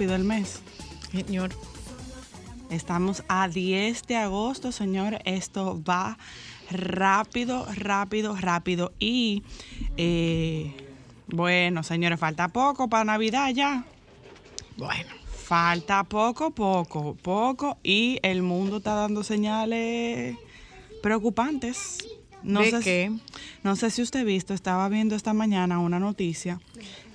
Rápido el mes. Señor. Estamos a 10 de agosto, señor. Esto va rápido, rápido, rápido. Y eh, bueno, señores, falta poco para Navidad ya. Bueno. Falta poco, poco, poco. Y el mundo está dando señales preocupantes. No ¿De sé, qué? No sé si usted ha visto, estaba viendo esta mañana una noticia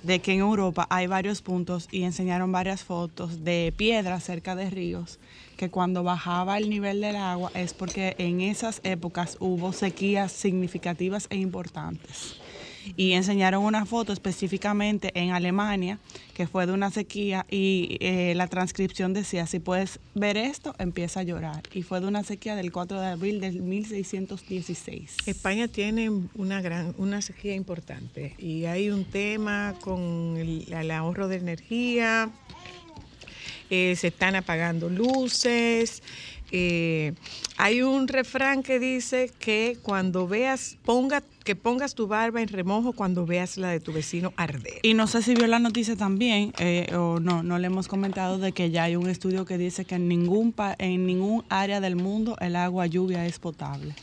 de que en Europa hay varios puntos y enseñaron varias fotos de piedras cerca de ríos, que cuando bajaba el nivel del agua es porque en esas épocas hubo sequías significativas e importantes. Y enseñaron una foto específicamente en Alemania, que fue de una sequía, y eh, la transcripción decía, si puedes ver esto, empieza a llorar. Y fue de una sequía del 4 de abril del 1616. España tiene una gran una sequía importante y hay un tema con el, ahorro de energía, eh, se están apagando luces. eh, hay un refrán que dice que cuando veas, ponga, que pongas tu barba en remojo cuando veas la de tu vecino arder. Y no sé si vio la noticia también, eh, o no, no le hemos comentado de que ya hay un estudio que dice que en ningún, pa- en ningún área del mundo el agua lluvia es potable.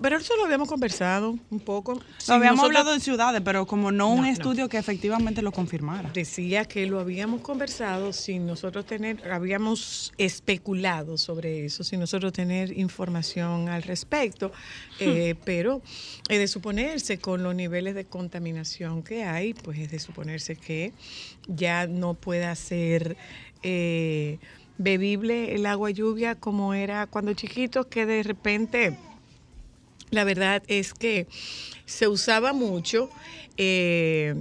Pero eso lo habíamos conversado un poco. Lo habíamos nosotros- hablado en ciudades, pero como no un no. estudio que efectivamente lo confirmara. Decía que lo habíamos conversado sin nosotros tener, habíamos especulado sobre eso, sin nosotros tener información al respecto, eh, pero es de suponerse con los niveles de contaminación que hay, pues es de suponerse que ya no pueda ser eh, bebible el agua lluvia como era cuando chiquitos, que de repente la verdad es que se usaba mucho eh,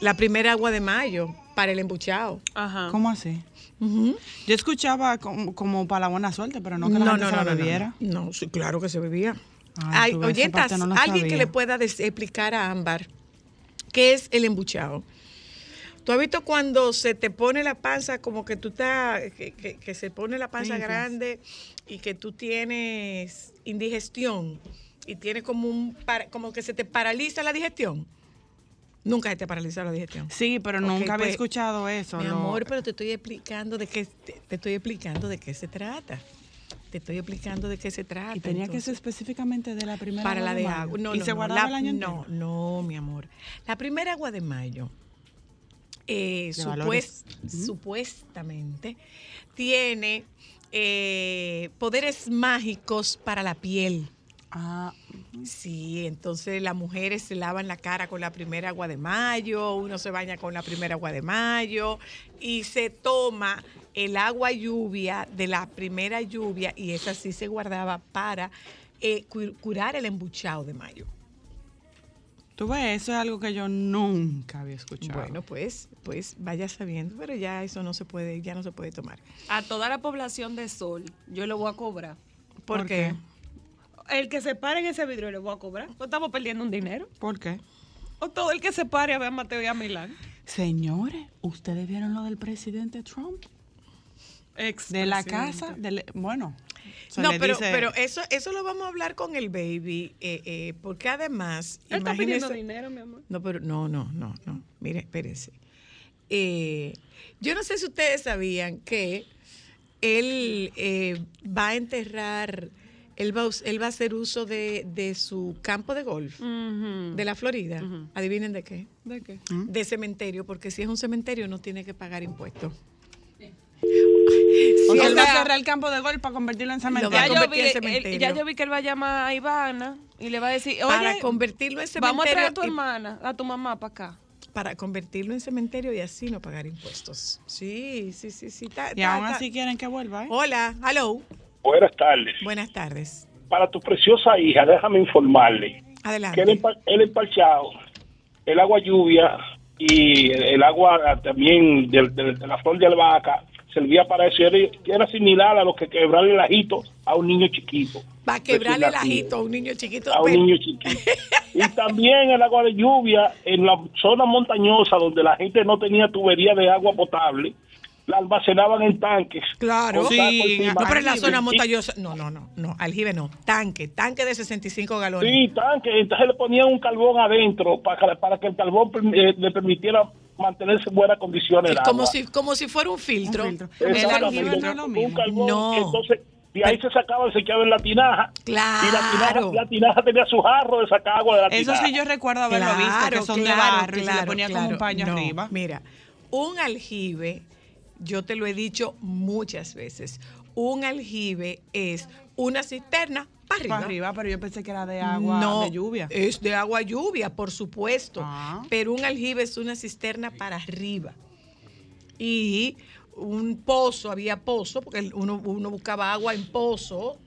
la primera agua de mayo para el embuchado. Ajá. ¿Cómo así? Yo escuchaba como, como para la buena suerte, pero no que la gente se la bebiera. No, no, sí, claro que se bebía. Ay, esa oyentas, no alguien que le pueda explicar a Ámbar qué es el embuchado. ¿Tú has visto cuando se te pone la panza como que tú estás, que, que- que se pone la panza grande y que tú tienes indigestión y tienes como un, como que se te paraliza la digestión? Nunca se te paraliza la digestión. Sí, pero nunca había pues, escuchado eso. Mi amor, pero te estoy explicando de qué te, te estoy explicando de qué se trata. Te estoy explicando de qué se trata. y tenía que ser específicamente de la primera para la de mayo. agua. No, y no, se no, guardaba la- el año No, entero. no, mi amor. La primera agua de mayo, eh, supuestamente, tiene eh, poderes mágicos para la piel. Ah, Sí, entonces las mujeres se lavan la cara con la primera agua de mayo, uno se baña con la primera agua de mayo y se toma el agua lluvia de la primera lluvia y esa sí se guardaba para eh, cu- curar el embuchado de mayo. tú ves, eso es algo que yo nunca había escuchado. Bueno, pues, pues vaya sabiendo, pero ya eso no se puede, ya no se puede tomar. A toda la población de Sol, yo le voy a cobrar. ¿Por, ¿Por qué? El que se pare en ese vidrio le voy a cobrar. Pues estamos perdiendo un dinero. ¿Por qué? O todo el que se pare a ver a Mateo y a Milán. Señores, ¿ustedes vieron lo del presidente Trump? De la casa, bueno. se No, le pero, dice- pero eso, eso lo vamos a hablar con el baby, eh, eh, porque además, Él está pidiendo dinero, mi amor. No, pero no, no, no, no. Mire, espérese. Eh, yo no sé si ustedes sabían que él eh, va a enterrar, él va, él va a hacer uso de, de su campo de golf de la Florida. Adivinen de qué. ¿De qué? De cementerio, porque si es un cementerio no tiene que pagar impuestos. O Sí, sea, él va a cerrar el campo de golf para convertirlo en va cementerio. Ya yo, vi, en él- cementerio. ya yo vi que él va a llamar a Ivana y le va a decir, oye, para convertirlo en cementerio. vamos a traer a tu y- hermana, a tu mamá para acá. para convertirlo en cementerio y así no pagar impuestos. Sí, sí, sí, sí. ta- Y ta- aún así quieren que vuelva, ¿eh? Hola, hello. Buenas tardes. Buenas tardes. Para tu preciosa hija, déjame informarle que el, Adelante. el empalchado, el agua lluvia y el, agua también de, de- de la flor de albahaca servía para eso. Era, era similar a lo que quebrarle el ajito a un niño chiquito. Para quebrarle el ajito a un niño chiquito. A un niño chiquito. Y también el agua de lluvia en la zona montañosa donde la gente no tenía tubería de agua potable, la almacenaban en tanques. Claro. Sí. No, pero en la Y- zona y- montañosa. No, no, no, no. Aljibe no. Tanque, tanque de 65 galones. Sí, tanques. Entonces le ponían un carbón adentro para que, para que el carbón eh, le permitiera mantenerse en buenas condiciones. el como agua. si, como si fuera un filtro. Un filtro. Exactamente. El aljibe no es lo Un mismo. carbón, No. Entonces, de ahí se sacaba y se echaba en la tinaja. Claro. Y la tinaja, la tinaja tenía su jarro de sacar agua de la Eso tinaja. sí yo recuerdo haberlo visto, que son de barro y se le ponía como un paño No, arriba. Mira, un aljibe, yo te lo he dicho muchas veces, un aljibe es una cisterna para arriba. Para arriba, pero yo pensé que era de agua, no, de lluvia. Es de agua lluvia, por supuesto. Ah. Pero un aljibe es una cisterna para arriba. Y un pozo, había pozo, porque uno, uno buscaba agua en pozo,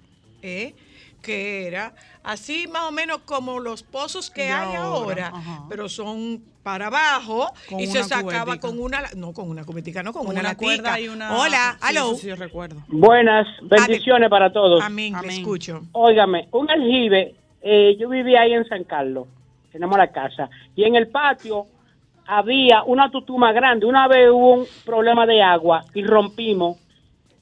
¿eh? Que era así más o menos como los pozos que De hay ahora, pero son para abajo Con y se sacaba cubetica. con una, no con una cubetica, no, con, Con una, una cuerda y una... Hola, Sí, aló. sí recuerdo. Buenas, bendiciones para todos. Amén, le Amén. escucho. Óigame, un aljibe, eh, yo vivía ahí en San Carlos, tenemos la casa, y en el patio había una tutuma grande. Una vez hubo un problema de agua y rompimos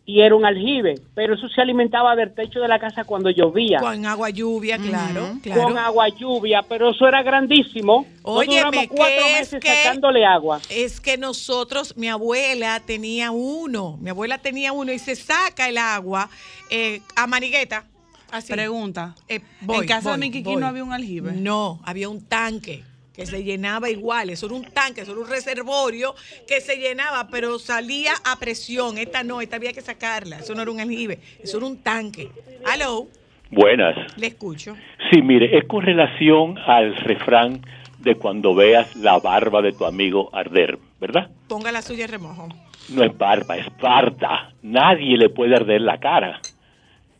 y era un aljibe, pero eso se alimentaba del techo de la casa cuando llovía. Con agua lluvia, claro. Con agua lluvia, pero eso era grandísimo. Duramos cuatro ¿qué es meses que- sacándole agua. Es que nosotros, mi abuela tenía uno, mi abuela tenía uno y se saca el agua eh, a manigueta. Así. Pregunta. Eh, voy, ¿En casa voy, de Miquiquín voy. no había un aljibe? No, había un tanque que se llenaba igual. Eso era un tanque, eso era un reservorio que se llenaba, pero salía a presión. Esta no, esta había que sacarla. Eso no era un aljibe, eso era un tanque. Aló, Buenas. le escucho. Sí, mire, es con relación al refrán de cuando veas la barba de tu amigo arder, ¿verdad? Ponga la suya en remojo. No es barba, es barda. Nadie le puede arder la cara.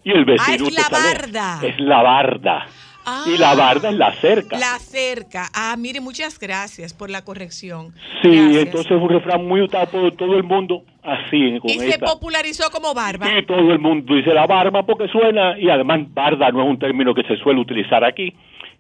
Y el vecino Ah, es la barda. Es la barda. Ah. Y la barda es la cerca. La cerca. Ah, mire, muchas gracias por la corrección. Sí, Gracias. entonces es un refrán muy usado por todo el mundo así, con Y se esta. popularizó como barba. Sí, todo el mundo dice la barba porque suena y además barda no es un término que se suele utilizar aquí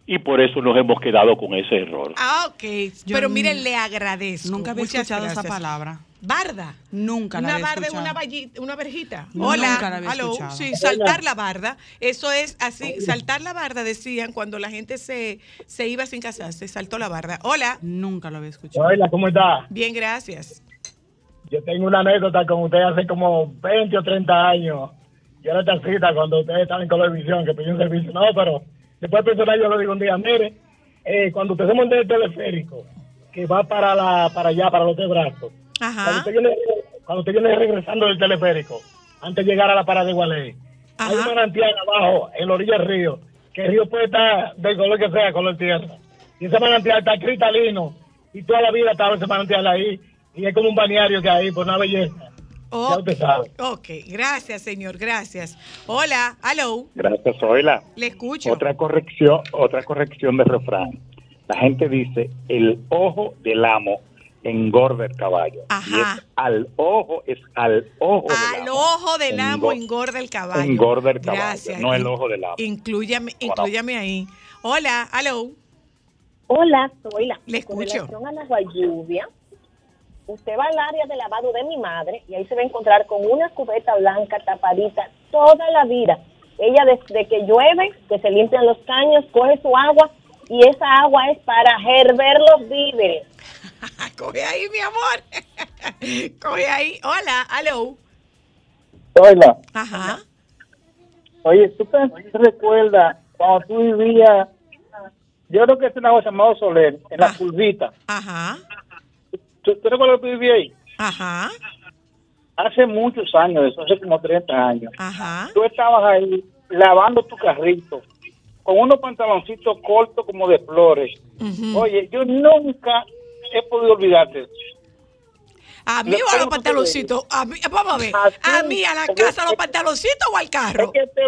y por eso nos hemos quedado con ese error. Ah, ok. Yo Pero miren, le agradezco. Nunca había Muchas escuchado esa gracias. palabra. Barda. Nunca la Una había barda es escuchado. una, vallita, una verjita. Hola. nunca la había Aló. escuchado. Sí, saltar la barda. Eso es así. Saltar la barda, decían, cuando la gente se, se iba sin casarse. Saltó la barda. Hola. Nunca lo había escuchado. Hola, ¿cómo está? Bien, gracias. Yo tengo una anécdota con usted hace como 20 o 30 años. Yo era taxista cuando ustedes estaban en televisión, que pedí un servicio. No, pero después personal yo lo digo un día, mire, eh, cuando usted se monta en el teleférico, que va para la para allá, para los tres brazos, cuando usted, viene, cuando usted viene regresando del teleférico, antes de llegar a la parada de Gualey, hay un manantial abajo, en la orilla del río, que el río puede estar del color que sea, color tierra. Y ese manantial está cristalino, y toda la vida estaba ese manantial ahí, y es como un balneario que hay, por una belleza. Ya Ok. usted sabe. Ok, gracias, señor, gracias. Hola, aló, Gracias, Zoila. le escucho. Otra corrección, otra corrección de refrán. La gente dice, el ojo del amo engorda el caballo. Ajá. Y es al ojo, es al ojo del Al amo. ojo del amo Engo- engorda el caballo. engorda el caballo, Gracias. no el ojo del amo. Inclúyame, inclúyame ahí. Hola, aló. Hola, soy la. Le Con escucho. relación a la lluvia, usted va al área de lavado de mi madre y ahí se va a encontrar con una cubeta blanca tapadita toda la vida. Ella desde que llueve, que se limpian los caños, coge su agua y esa agua es para herver los víveres. Coge ahí, mi amor. Coge ahí. Hola, aló. Hola. Ajá. Oye, ¿tú te recuerdas cuando tú vivías, yo creo que es una cosa llamada Soler, en la Ah. curvita? Ajá. ¿Tú, tú recuerdas que vivías ahí? Ajá. Hace muchos años, eso hace como 30 años. Ajá. Tú estabas ahí lavando tu carrito con unos pantaloncitos cortos como de flores. Oye, yo nunca he podido olvidarte. A mí o a los ¿cómo tú te pantaloncitos. A mí, vamos a ver. Así, A mí, a la casa, los pantaloncitos o al Es carro. que te,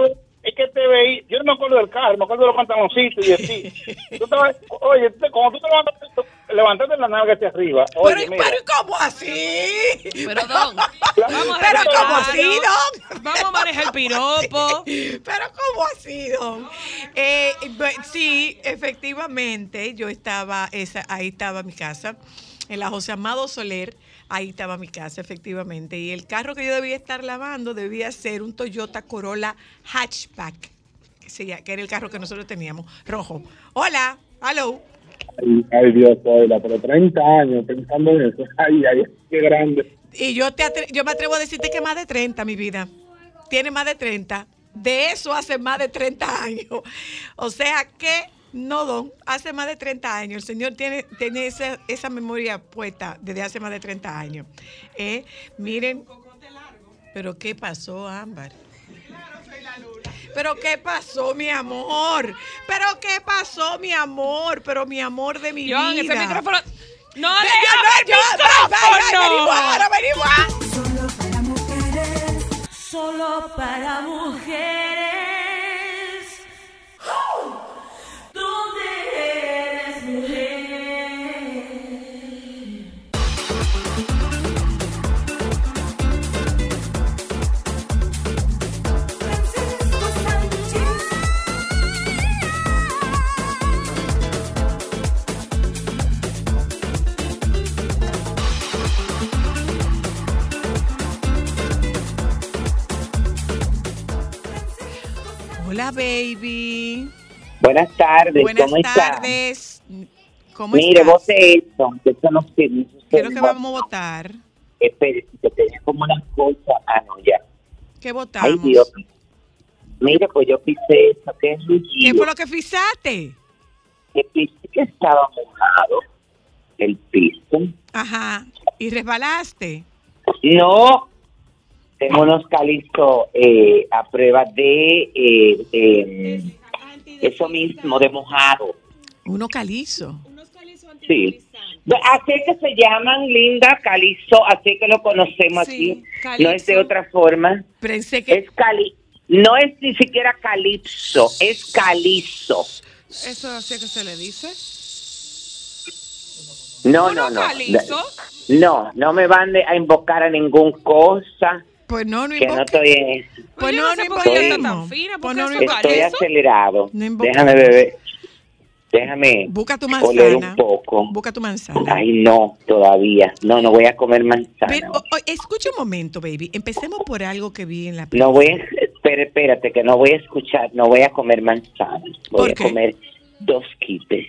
es que te veí, yo no me acuerdo del carro, me acuerdo de los pantaloncitos y así. Tú estabas- oye, tú- cuando tú te levantaste, tú- levantaste la nalga hacia arriba. Oye, Pero, mira, pero ¿cómo así? Pero, Don, vamos a Pero ¿cómo así, Don? Vamos a manejar el piropo. Pero ¿cómo así, Don? Eh, sí, efectivamente, yo estaba, esa, ahí estaba mi casa. en la José Amado Soler, ahí estaba mi casa, efectivamente. Y el carro que yo debía estar lavando debía ser un Toyota Corolla Hatchback, que, era el carro que nosotros teníamos, rojo. Hola, hello. Ay, ay, Dios, Zoila, pero 30 años pensando en eso. Ay, ay, qué grande. Y yo, te atre- yo me atrevo a decirte que más de 30, mi vida. Tiene más de 30. De eso hace más de 30 años. O sea que, no, don, hace más de 30 años. El señor tiene, tiene esa, esa memoria puesta desde hace más de 30 años. Eh, miren. Pero ¿qué pasó, Ámbar? Pero ¿qué pasó, mi amor? Pero ¿qué pasó, mi amor? Pero mi amor de mi John, vida. ese micrófono. No yo no, yo- venimos ahora, micrófono. venimos ahora. Solo para mujeres. ¿Dónde Hola, baby. Buenas tardes, Buenas ¿cómo tardes. ¿Cómo Mire, estás? vote esto, que eso no se dice. ¿Qué es lo que vamos a votar? Espere, que tenía como una cosa. Ah, no, ya. ¿Qué Ay, votamos? Dios. Mire, pues yo pisé eso, que es ¿Qué fue lo que fisaste? Que pisé que estaba mojado el piso. Ajá. ¿Y resbalaste? No, tengo unos calizos eh, a prueba de eh, eh, eso mismo, de mojado. Uno calizo. Sí. Así es que se llaman, Linda, calizo, así que lo conocemos aquí. No es de otra forma. Pensé que... Es cali no es ni siquiera calipso, es calizo. Eso así es que se le dice. No, ¿Uno no, no. calizo? No, no me van de- a invocar a ningún cosa. Pues no, no Que no estoy en eso. Pues yo no, no fina, Pues no, no Estoy acelerado. No. Déjame beber. Déjame Busca tu oler un manzana. poco. Busca tu manzana. Ay, no, todavía. No, no voy a comer manzana. Pero, o- o- escucha un momento, baby. Empecemos por algo que vi en la No voy a, espera, espérate, que no voy a escuchar, no voy a comer manzana. Voy ¿Por a qué? comer dos quites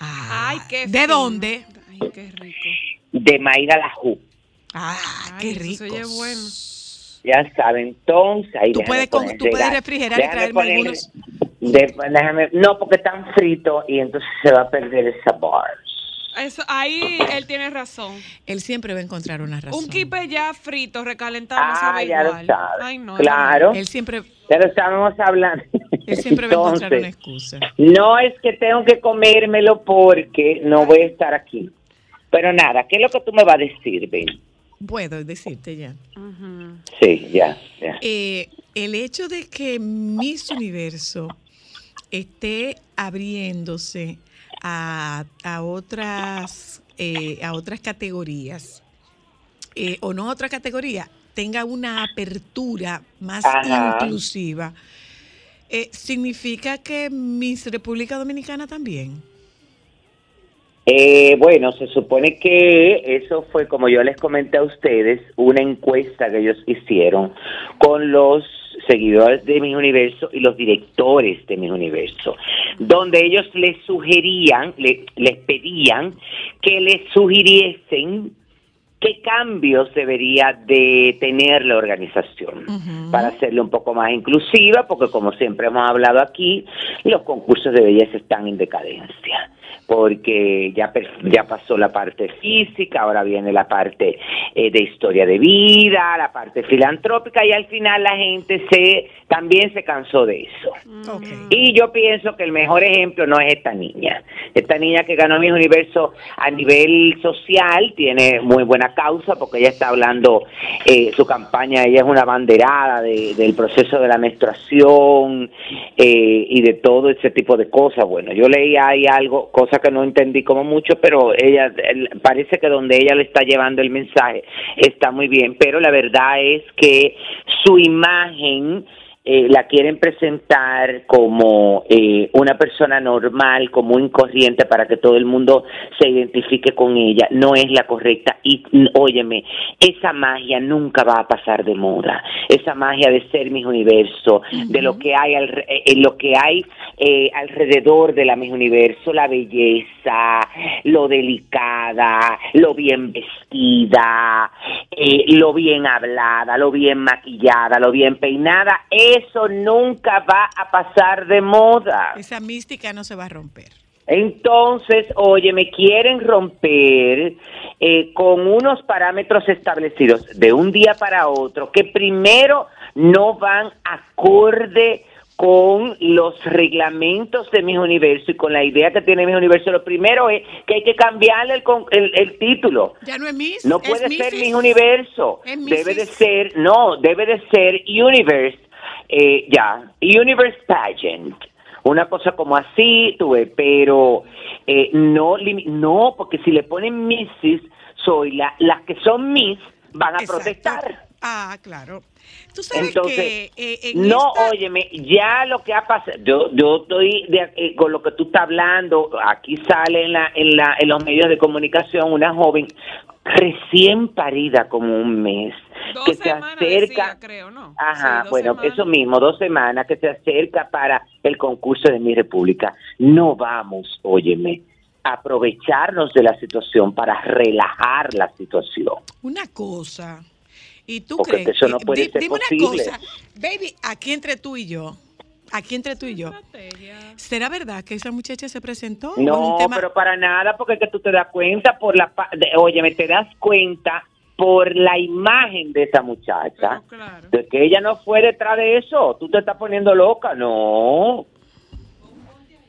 Ay, qué ¿De fino. dónde? Ay, qué rico. de maíz a la ju. Ah, Ay, qué eso rico. se oye bueno. Ya saben, entonces ahí Tú déjame puedes con- tú puedes refrigerar y déjame traerme poner- algunos. de- déjame- no, porque están fritos y entonces se va a perder el sabor. Eso, ahí él tiene razón. Él siempre va a encontrar una razón. Un kipe ya frito, recalentado, no Ah, sabe ya lo igual. sabes. Ay, no, claro. Él siempre, lo estábamos hablando. él siempre va a encontrar una Entonces, excusa. No es que tengo que comérmelo porque no voy a estar aquí. Pero nada, ¿qué es lo que tú me vas a decir, Ben? Puedo decirte ya. Sí, ya, ya. Eh, el hecho de que Miss Universo esté abriéndose a, a otras eh, a otras categorías eh, o no a otra categoría tenga una apertura más Ajá. inclusiva eh, significa que Miss República Dominicana también Eh, bueno, se supone que eso fue, como yo les comenté a ustedes, una encuesta que ellos hicieron con los seguidores de Mi Universo y los directores de Mi Universo, donde ellos les sugerían, le- les pedían que les sugiriesen qué cambios debería de tener la organización para hacerle un poco más inclusiva, porque como siempre hemos hablado aquí, los concursos de belleza están en decadencia, porque ya, ya pasó la parte física, ahora viene la parte eh, de historia de vida, la parte filantrópica, y al final la gente se también se cansó de eso. Y yo pienso que el mejor ejemplo no es esta niña. Esta niña que ganó Miss Universo a nivel social tiene muy buena causa porque ella está hablando eh, su campaña, ella es una banderada de- del proceso de la menstruación eh, y de todo ese tipo de cosas. Bueno, yo leí ahí algo, cosa que no entendí como mucho, pero ella el- parece que donde ella le está llevando el mensaje está muy bien, pero la verdad es que su imagen eh, la quieren presentar como eh, una persona normal, común corriente para que todo el mundo se identifique con ella, no es la correcta. Y óyeme, esa magia nunca va a pasar de moda. Esa magia de ser mis universo, de lo que hay, alre- eh, lo que hay eh, alrededor de la mis universo, la belleza, lo delicada, lo bien vestida, eh, lo bien hablada, lo bien maquillada, lo bien peinada, eso nunca va a pasar de moda. Esa mística no se va a romper. Entonces, oye, me quieren romper eh, con unos parámetros establecidos de un día para otro que primero no van acorde con los reglamentos de mis universo y con la idea que tiene mis universo. Lo primero es que hay que cambiarle el, con- el, el título. Ya no es Miss. No es puede ser Mrs. mi universo. Es Debe de ser, no, debe de ser universe, eh, ya, universe pageant. Una cosa como así, tuve, pero eh, no, no, porque si le ponen Mrs., soy la, las que son Miss van a Exacto. protestar. Ah, claro. Tú sabes Entonces, que eh, en no, esta- óyeme, ya lo que ha pasado, yo, yo estoy de- eh, con lo que tú estás hablando, aquí sale en, la, en, la, en los medios de comunicación una joven recién parida como un mes, Dos que se acerca, decía, creo, ¿no? ajá, Sí, bueno, semanas. eso mismo, dos semanas, que se acerca para el concurso de mi república. No vamos, óyeme, a aprovecharnos de la situación para relajar la situación. Una cosa. ¿Y tú Porque crees eso no que- puede ser dime posible. una cosa, baby, aquí entre tú y yo, aquí entre tú y yo, ¿será verdad que esa muchacha se presentó No, un tema? pero para nada, porque es que tú te das cuenta por la... pa- de- Óyeme, te das cuenta por la imagen de esa muchacha, de que ella no fue detrás de eso. Tú te estás poniendo loca, no.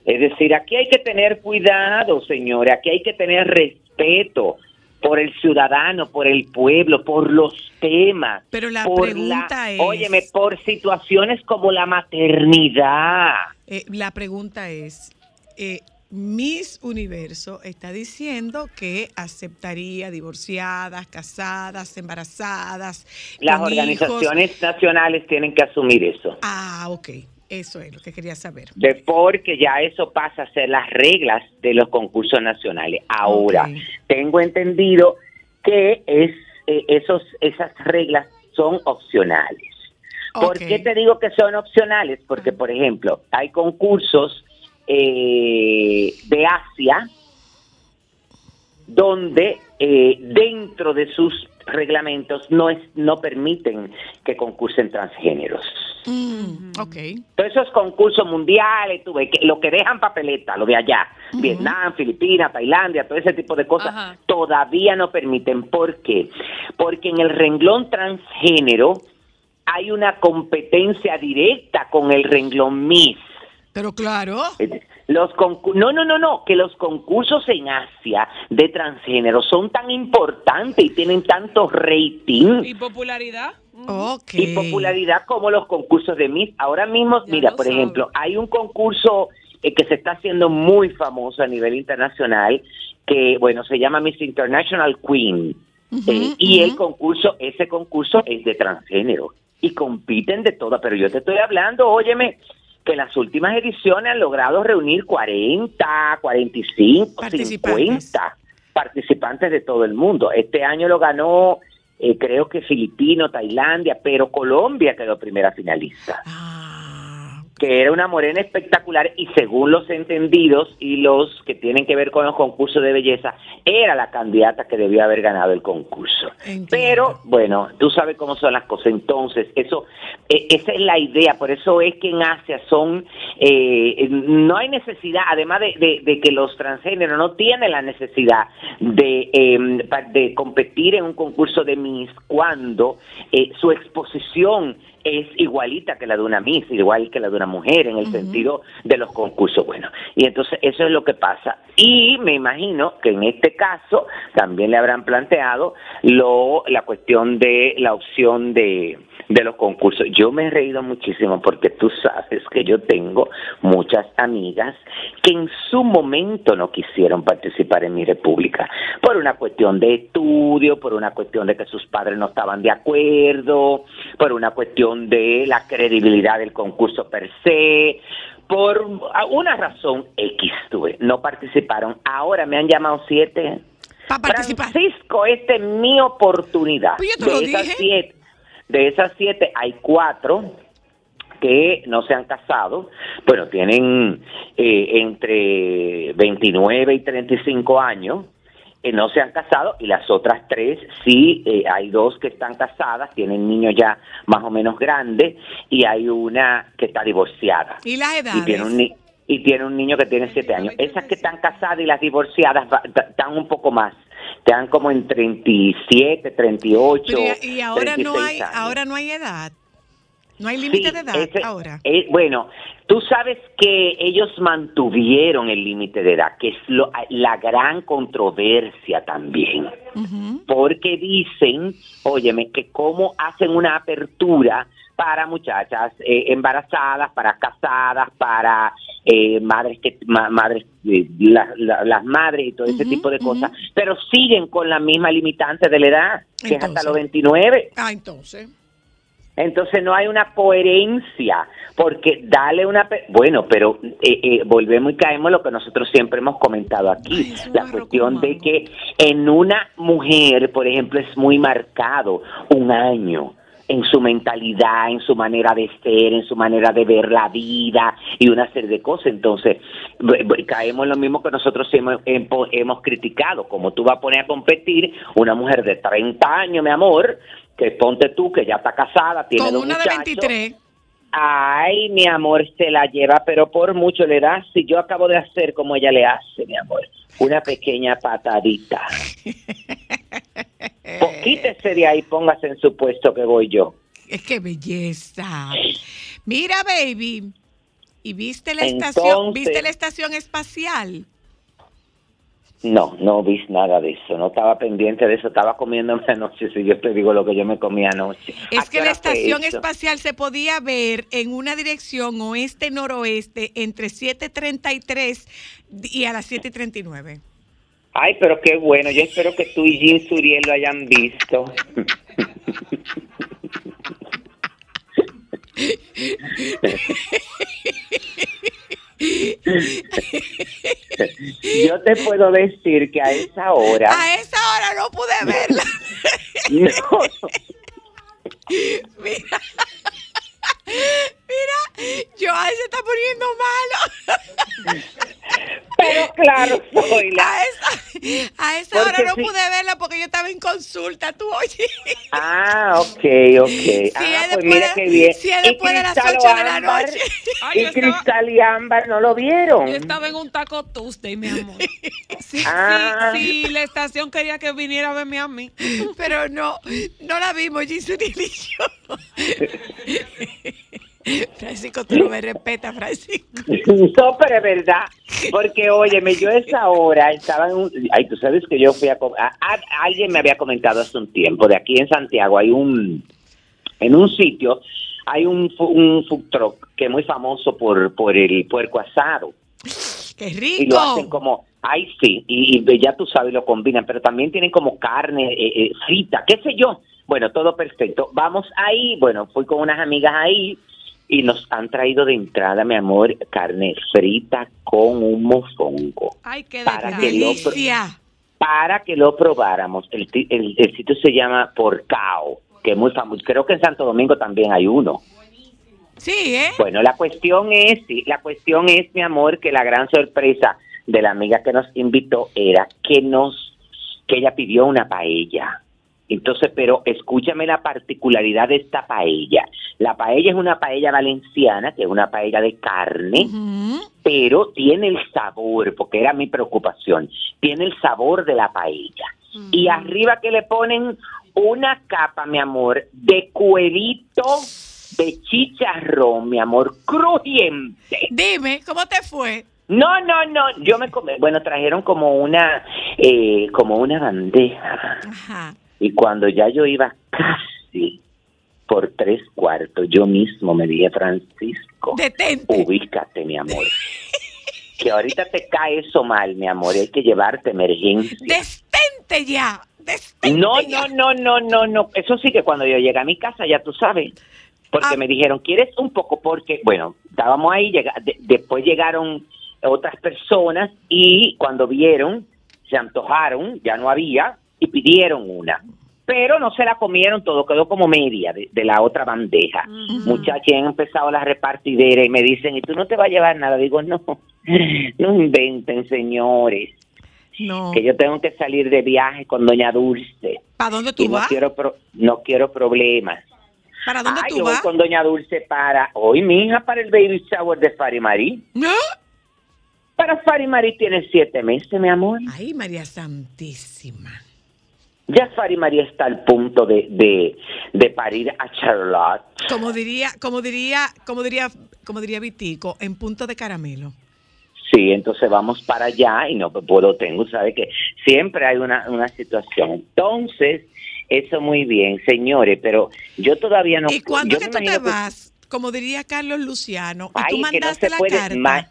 Es decir, aquí hay que tener cuidado, señores, aquí hay que tener respeto por el ciudadano, por el pueblo, por los temas. Pero la por pregunta es- Óyeme, por situaciones como la maternidad. Eh, la pregunta es, eh, Miss Universo está diciendo que aceptaría divorciadas, casadas, embarazadas, Las organizaciones hijos. nacionales tienen que asumir eso. Ah, ok, eso es lo que quería saber. de porque ya eso pasa a ser las reglas de los concursos nacionales. Ahora, tengo entendido que es eh, esos esas reglas son opcionales. ¿Por Ok. qué te digo que son opcionales? Porque, por ejemplo, hay concursos eh, de Asia donde eh, dentro de sus reglamentos no es no permiten que concursen transgéneros. Mm, ok. Todos esos concursos mundiales, tú ves, que lo que dejan papeleta, lo de allá, Vietnam, Filipinas, Tailandia, todo ese tipo de cosas, todavía no permiten. ¿Por qué? Porque en el renglón transgénero hay una competencia directa con el renglón Miss. Pero claro. Los concur- no, no, no, no, que los concursos en Asia de transgénero son tan importantes y tienen tanto rating ¿Y popularidad? y popularidad como los concursos de Miss. Ahora mismo, mira, por ejemplo, hay un concurso eh, que se está haciendo muy famoso a nivel internacional que, bueno, se llama Miss International Queen. Eh, y el concurso, ese concurso es de transgénero y compiten de todo, pero yo te estoy hablando, óyeme, que en las últimas ediciones han logrado reunir 40, 45, 50 participantes de todo el mundo. Este año lo ganó, eh, creo que Filipino, Tailandia, pero Colombia quedó primera finalista. Que era una morena espectacular y según los entendidos y los que tienen que ver con los concursos de belleza, era la candidata que debió haber ganado el concurso. Pero bueno, tú sabes cómo son las cosas. Entonces, eso, eh, esa es la idea. Por eso es que en Asia son, eh, no hay necesidad, además de, de- de que los transgéneros no tienen la necesidad de, eh, de competir en un concurso de Miss cuando eh, su exposición es igualita que la de una Miss, igual que la de una mujer en el sentido de los concursos. Bueno, y entonces eso es lo que pasa. Y me imagino que en este caso también le habrán planteado lo, la cuestión de la opción de de los concursos. Yo me he reído muchísimo porque tú sabes que yo tengo muchas amigas que en su momento no quisieron participar en mi república por una cuestión de estudio, por una cuestión de que sus padres no estaban de acuerdo, por una cuestión de la credibilidad del concurso per se, por una razón X tuve, no participaron. Ahora me han llamado siete. Francisco, esta es mi oportunidad. Pues yo te lo de esas dije. siete, de esas siete hay cuatro que no se han casado, bueno, tienen eh, entre 29 y 35 años, no se han casado y las otras tres sí, eh, hay dos que están casadas, tienen niños ya más o menos grandes y hay una que está divorciada ¿Y las y tiene edades? un ni- y tiene un niño que tiene siete años. Esas que están casadas y las divorciadas están un poco más, están como en 37, 38. Pero y, y ahora no 36 hay, años. ahora no hay edad. No hay límite Sí, de edad ese- ahora. eh, bueno, tú sabes que ellos mantuvieron el límite de edad, que es lo- la gran controversia también, porque dicen, óyeme, que cómo hacen una apertura para muchachas eh, embarazadas, para casadas, para eh, madres que ma- madres eh, la- la- las madres y todo ese tipo de cosas, pero siguen con la misma limitante de la edad, que es hasta los 29. Ah, entonces. Entonces no hay una coherencia, porque dale una... Bueno, pero eh, eh, volvemos y caemos en lo que nosotros siempre hemos comentado aquí, la cuestión de que en una mujer, por ejemplo, es muy marcado un año en su mentalidad, en su manera de ser, en su manera de ver la vida y una serie de cosas. Entonces, caemos en lo mismo que nosotros hemos, hemos- hemos criticado. Como tú vas a poner a competir una mujer de 30 años, mi amor, que ponte tú, que ya está casada, tiene Con dos una de muchachos. 23. Ay, mi amor, se la lleva, pero por mucho le da. Si yo acabo de hacer como ella le hace, mi amor, una pequeña patadita. Quítese de ahí, póngase en su puesto que voy yo. Es que belleza. Mira, baby. ¿Y viste la estación? ¿Viste la estación espacial? No, no vi nada de eso, no estaba pendiente de eso, estaba comiéndome anoche, si yo te digo lo que yo me comí anoche. ¿A Es que la estación espacial se podía ver en una dirección oeste-noroeste entre 7.33 y a las 7.39. Ay, pero qué bueno, yo espero que tú y Jean Suriel lo hayan visto. Yo te puedo decir que a esa hora... A esa hora no pude verla. No. Mira. Mira, Joan se está poniendo malo. Pero claro, soy la... A esa, a esa hora no sí. pude verla porque yo estaba en consulta, tú oye. Ah, ok, ok. ah, es pues mira qué bien. si es después de las Cristal ocho de la noche. Ay, y estaba- Cristal y Ámbar no lo vieron. Yo estaba en un taco Tuesday, mi amor. Sí, Ah. sí, sí, la estación quería que viniera a verme a mí. Pero no, no la vimos, Giselle y yo. Francisco, tú no me respetas, Francisco. No, pero es verdad, porque óyeme, yo a esa hora estaba en un... Ay, tú sabes que yo fui a, co- a- a- Alguien me había comentado hace un tiempo, de aquí en Santiago hay un... En un sitio hay un, un food truck que es muy famoso por, por el puerco asado. ¡Qué Y lo hacen rico! como... Ay, sí, y, y ya tú sabes, lo combinan, pero también tienen como carne eh, eh, frita, qué sé yo. Bueno, todo perfecto. Vamos ahí, bueno, fui con unas amigas ahí y nos han traído de entrada, mi amor, carne frita con un mofongo. Ay, qué Para que lo Delicia. para que lo probáramos. El, el, el sitio se llama Porcao, que es muy famoso. Creo que en Santo Domingo también hay uno. Sí, ¿eh? Bueno, la cuestión es, sí, la cuestión es, mi amor, que la gran sorpresa de la amiga que nos invitó era que nos, que ella pidió una paella. Entonces, pero escúchame la particularidad de esta paella. La paella es una paella valenciana, que es una paella de carne, pero tiene el sabor, porque era mi preocupación, tiene el sabor de la paella. Y arriba que le ponen una capa, mi amor, de cuerito de chicharrón, mi amor, crujiente. Dime, ¿cómo te fue? No, no, no, yo me comí, bueno, trajeron como una, eh, como una bandeja. Ajá. Y cuando ya yo iba casi por tres cuartos. Yo mismo me dije, Francisco, Detente. ubícate, mi amor. que ahorita te cae eso mal, mi amor, y hay que llevarte emergencia. Destente ya. No, no, no, no, no, no. Eso sí que cuando yo llegué a mi casa, ya tú sabes. Porque me dijeron, ¿quieres un poco? Porque, bueno, estábamos ahí, llega- de- después llegaron otras personas y cuando vieron, se antojaron, ya no había, y pidieron una. Pero no se la comieron, todo quedó como media de, de la otra bandeja. Muchachos han empezado la repartidera y me dicen, ¿y tú no te vas a llevar nada? Digo, no, no inventen, señores No. que yo tengo que salir de viaje con doña Dulce. ¿Para dónde tú y no vas? quiero pro- no quiero problemas. ¿Para dónde Ay, tú yo voy vas? con doña Dulce para hoy, mi hija, para el baby shower de Farimari. ¿No? Para Farimari tiene siete meses, mi amor. Ay, María Santísima. Ya Farimari está al punto de, de, de parir a Charlotte. Como diría, como diría, como diría, como diría Vitico, en punto de caramelo. Sí, entonces vamos para allá y no puedo, tengo, sabe que siempre hay una, una situación. Entonces, eso muy bien, señores, pero yo todavía no... ¿Y cuándo que tú te que- vas? Como diría Carlos Luciano, y Ay, tú que no mandaste se la puede carta. ma-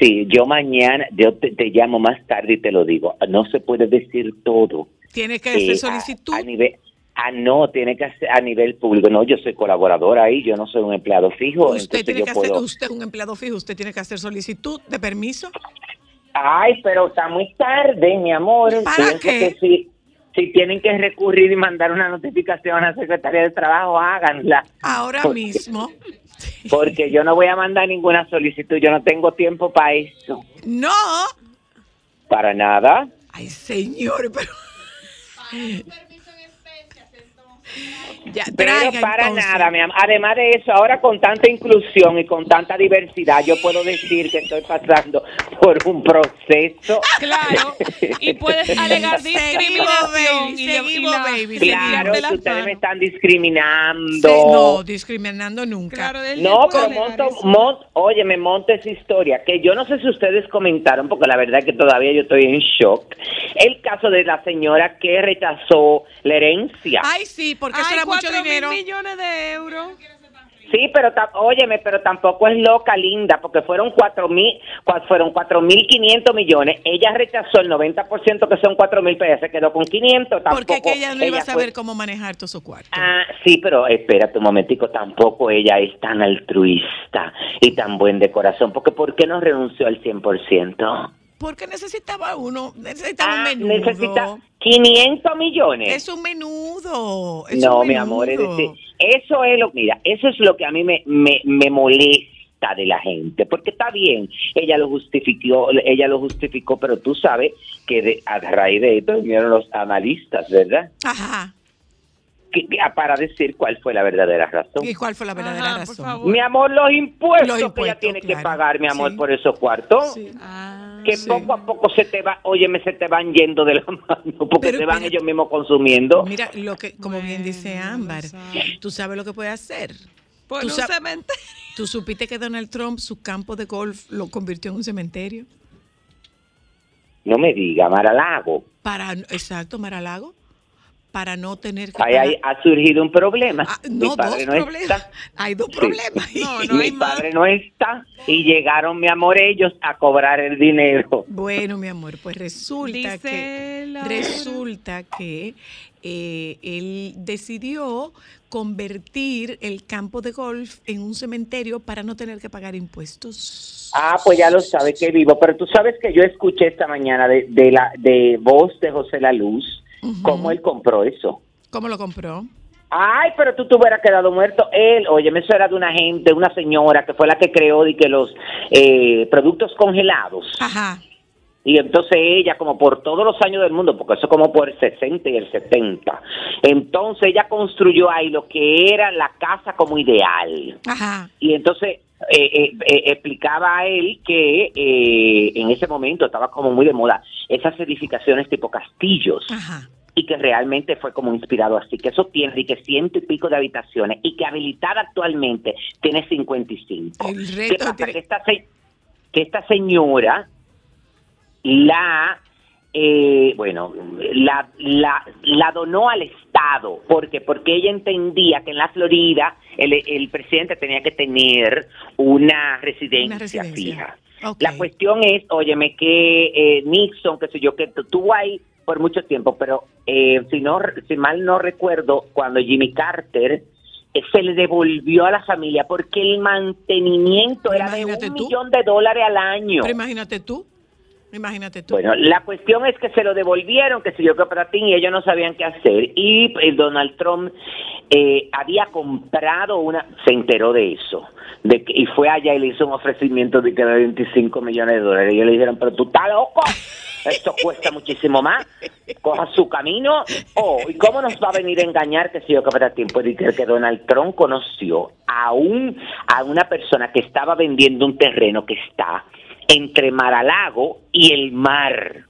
sí, yo mañana, yo te, te llamo más tarde y te lo digo. No se puede decir todo. Tiene que hacer solicitud. A, nivel, ah, no, tiene que hacer a nivel público. No, yo soy colaboradora ahí, yo no soy un empleado fijo. Usted tiene yo que hacer, puedo- usted es un empleado fijo, usted tiene que hacer solicitud de permiso. Ay, pero está muy tarde, mi amor. ¿Para qué? que si, si tienen que recurrir y mandar una notificación a la Secretaría de Trabajo, háganla. Ahora Porque- mismo. Porque yo no voy a mandar ninguna solicitud, yo no tengo tiempo para eso. No. Para nada. Ay, señor, pero permiso en especias, entonces. Ya, Pero traiga, para entonces. nada, mi amor. Además de eso, ahora con tanta inclusión y con tanta diversidad, yo puedo decir que estoy pasando por un proceso. Claro, y puedes alegar discriminación y, y seguimos, la- baby, Claro, que ustedes me están discriminando. Sí, no, discriminando nunca. No, pero monto, mon- oye, me monto esa historia, que yo no sé si ustedes comentaron, porque la verdad es que todavía yo estoy en shock. El caso de la señora que rechazó la herencia. Ay, sí, porque eso Ay, era mucho mil dinero. millones de euros. Sí, pero óyeme, pero tampoco es loca, linda, porque fueron cuatro mil, fueron cuatro mil quinientos millones. Ella rechazó el 90% que son cuatro mil, pero ella se quedó con 500. Tampoco, Porque que ella no iba a fue- saber cómo manejar todo su cuarto. Ah, sí, pero espérate un momentico, tampoco ella es tan altruista y tan buen de corazón, porque ¿por qué no renunció al 100%? Porque necesitaba uno, necesitaba un Ah, menudo. necesita 500 millones. Es un menudo. es no, un mi amor, es decir, eso es lo, mira, eso es lo que a mí me, me, me molesta de la gente, porque está bien, ella lo justificó, ella lo justificó, pero tú sabes que de, a raíz de esto vinieron los analistas, ¿verdad? Ajá. Que- que- para decir cuál fue la verdadera razón. ¿Y cuál fue la verdadera razón? Mi amor, los impuestos, Los que ella tiene que pagar, mi amor, Sí. por esos cuartos. Ah, que poco a poco se te va, óyeme, se te van yendo de la mano, porque Pero se van ellos mismos consumiendo. Mira, lo que, como bien dice Ámbar, tú sabes lo que puede hacer. Por Tú un cementerio. ¿Tú supiste que Donald Trump su campo de golf lo convirtió en un cementerio? No me diga, Maralago. Para, exacto, Maralago, para no tener que Ahí, ahí ha surgido un problema. Ah, no, mi padre dos no problemas. está. Hay dos Sí. problemas. mi padre no está. Y llegaron, mi amor, ellos a cobrar el dinero. Bueno, mi amor, pues resulta Dice que la resulta que eh, él decidió convertir el campo de golf en un cementerio para no tener que pagar impuestos. Ah, pues ya lo sabes que vivo. Pero tú sabes que yo escuché esta mañana de, de la de voz de José La Luz, cómo él compró eso. ¿Cómo lo compró? Ay, pero tú te hubieras quedado muerto. Él, oye, eso era de una gente, una señora que fue la que creó de que los eh, productos congelados. Ajá. Y entonces ella, como por todos los años del mundo, porque eso como por el 60 y el 70, entonces ella construyó ahí lo que era la casa como ideal. Ajá. Y entonces eh, eh, eh, explicaba a él que eh, en ese momento estaba como muy de moda esas edificaciones tipo castillos. Ajá. Y que realmente fue como inspirado así, que eso tiene y que ciento y pico de habitaciones y que habilitada actualmente tiene 55. El ¿Qué pasa? tiene- Que esta, se- que esta señora la eh, bueno, la, la, la donó al Estado. ¿Por qué? Porque ella entendía que en la Florida el, el presidente tenía que tener una residencia, residencia. fija. La cuestión es, óyeme, que eh, Nixon, que sé yo, que tu- tuvo ahí por mucho tiempo, pero eh, si, no, si mal no recuerdo, cuando Jimmy Carter eh, se le devolvió a la familia porque el mantenimiento era de un tú. millón de dólares al año. Pero imagínate tú. Imagínate tú. Bueno, la cuestión es que se lo devolvieron, que se para ti y ellos no sabían qué hacer. Y eh, Donald Trump eh, había comprado una, se enteró de eso, de que, y fue allá y le hizo un ofrecimiento de que de 25 millones de dólares. Y ellos le dijeron, pero tú estás loco, esto cuesta muchísimo más, coja su camino. Oh, ¿y cómo nos va a venir a engañar que si yo para tiempo? Puede creer que Donald Trump conoció a, un, a una persona que estaba vendiendo un terreno que está entre Maralago y el mar.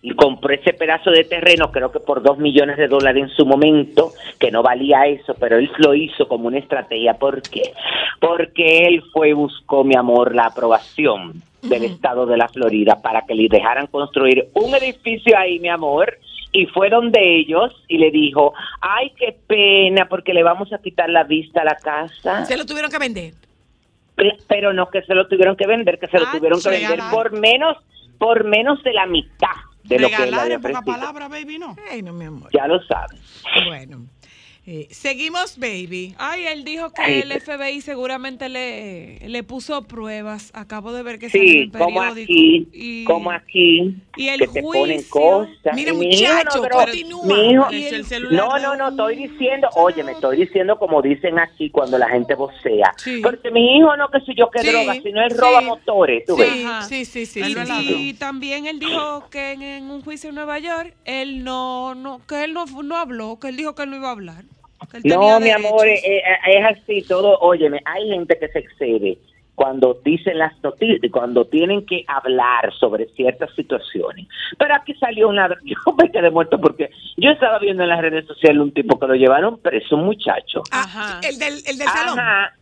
Y compró ese pedazo de terreno, creo que por dos millones de dólares en su momento, que no valía eso, pero él lo hizo como una estrategia. ¿Por qué? Porque él fue buscó, mi amor, la aprobación del estado de la Florida para que le dejaran construir un edificio ahí, mi amor. Y fue donde ellos y le dijo, ay, qué pena, porque le vamos a quitar la vista a la casa. Se lo tuvieron que vender. Pe- pero no que se lo tuvieron que vender, que se lo Ah, tuvieron que vender por menos, por menos de la mitad de lo que él había ofrecido. palabra, baby, no. Ay, no, mi amor. Ya lo sabes. Bueno. Eh, seguimos, baby. Ay, él dijo que Ay, el FBI seguramente le, le puso pruebas. Acabo de ver que Sí, salió en como periódico. aquí, y, como aquí, y el que te ponen juicio- cosas. Mire, Y mi hijo muchacho, pero- continúa. mi hijo- el celular no, no, no, estoy diciendo, oye, me estoy diciendo como dicen aquí cuando la gente vocea. Sí. Porque mi hijo no que soy yo que Sí, droga, sino él sí. roba motores, tú ves. Sí, sí, sí, sí. Y, no también él dijo que en, en un juicio en Nueva York él no, no que él no, no habló, que él dijo que él no iba a hablar. No, mi amor, eh, eh, es así todo. Óyeme, hay gente que se excede cuando dicen las noticias, cuando tienen que hablar sobre ciertas situaciones. Pero aquí salió una... Yo me quedé muerto porque yo estaba viendo en las redes sociales un tipo que lo llevaron preso, un muchacho. Ah, Ajá. el del, el del salón. Ajá.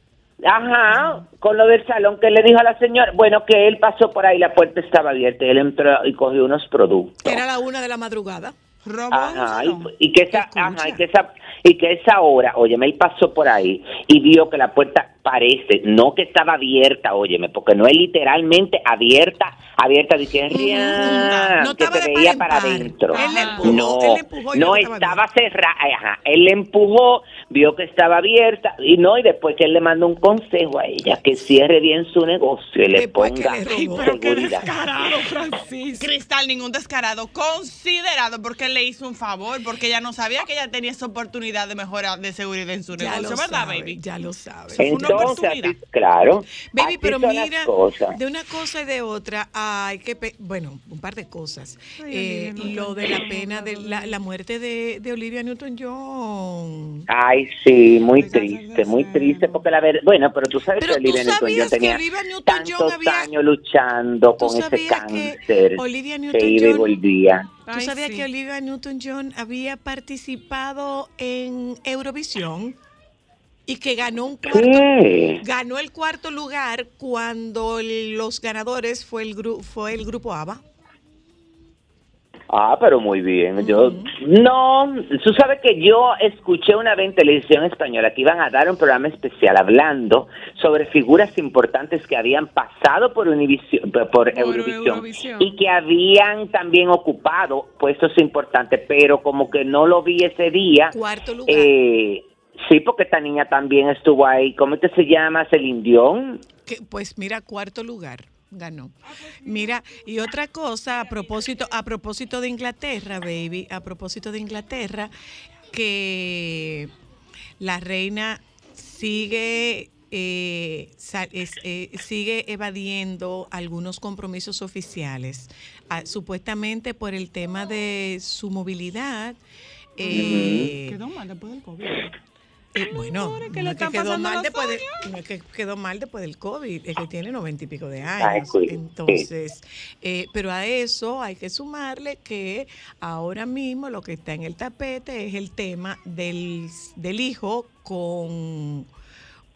Ajá, con lo del salón que le dijo a la señora, bueno, que él pasó por ahí, la puerta estaba abierta, y él entró y cogió unos productos. Era la una de la madrugada. Robó Ajá, un y, salón. y que esa, ajá, y que esa, y que esa hora, óyeme, él pasó por ahí y vio que la puerta parece, no que estaba abierta, óyeme, porque no es literalmente abierta, abierta que, ria, No que se veía para par. adentro. Él le Ajá. empujó, No, él le empujó no que estaba estaba cerrada, ajá, él le empujó, vio que estaba abierta y no, y después que él le mandó un consejo a ella, que cierre bien su negocio y le Después que ponga le robó. Pero qué seguridad. descarado, Francisco. Cristal, ningún descarado. Considerado porque él le hizo un favor, porque ella no sabía que ella tenía esa oportunidad de mejora de seguridad en su Ya negocio, ¿verdad, sabe, baby? ya lo sabe. Así- claro. Baby, así pero mira, de una cosa y de otra, hay que, bueno, un par de cosas. Eh, lo de la pena de la, la muerte de, de Olivia Newton-John. Ay, sí, muy triste, muy triste, porque la verdad, bueno, pero tú sabes Pero que Olivia Newton-John tenía Newton-John tantos había- años luchando ¿Tú con ese cáncer, Olivia que iba y Newton-John volvía. ¿Tú Ay, sabías sí. que Olivia Newton-John había participado en Eurovisión y que ganó un cuarto, ¿Qué? ganó el cuarto lugar cuando los ganadores fue el gru- fue el grupo ABBA? Ah, pero muy bien. Yo no, tú sabes que yo escuché una vez en televisión española que iban a dar un programa especial hablando sobre figuras importantes que habían pasado por Univision, por Eurovisión Eurovisión. y que habían también ocupado puestos importantes, pero como que no lo vi ese día. Cuarto lugar. Eh, sí, porque esta niña también estuvo ahí. ¿Cómo que se llama? Celine Dion. Que, pues mira, cuarto lugar ganó. Mira, y otra cosa a propósito, a propósito de Inglaterra, baby, a propósito de Inglaterra, que la reina sigue eh, eh, sigue evadiendo algunos compromisos oficiales, ah, supuestamente por el tema de su movilidad. eh, Quedó mal después del COVID. Bueno, que no es que quedó mal después de, no es que quedó mal después del COVID, es que tiene noventa y pico de años. Entonces, eh, pero a eso hay que sumarle que ahora mismo lo que está en el tapete es el tema del, del hijo con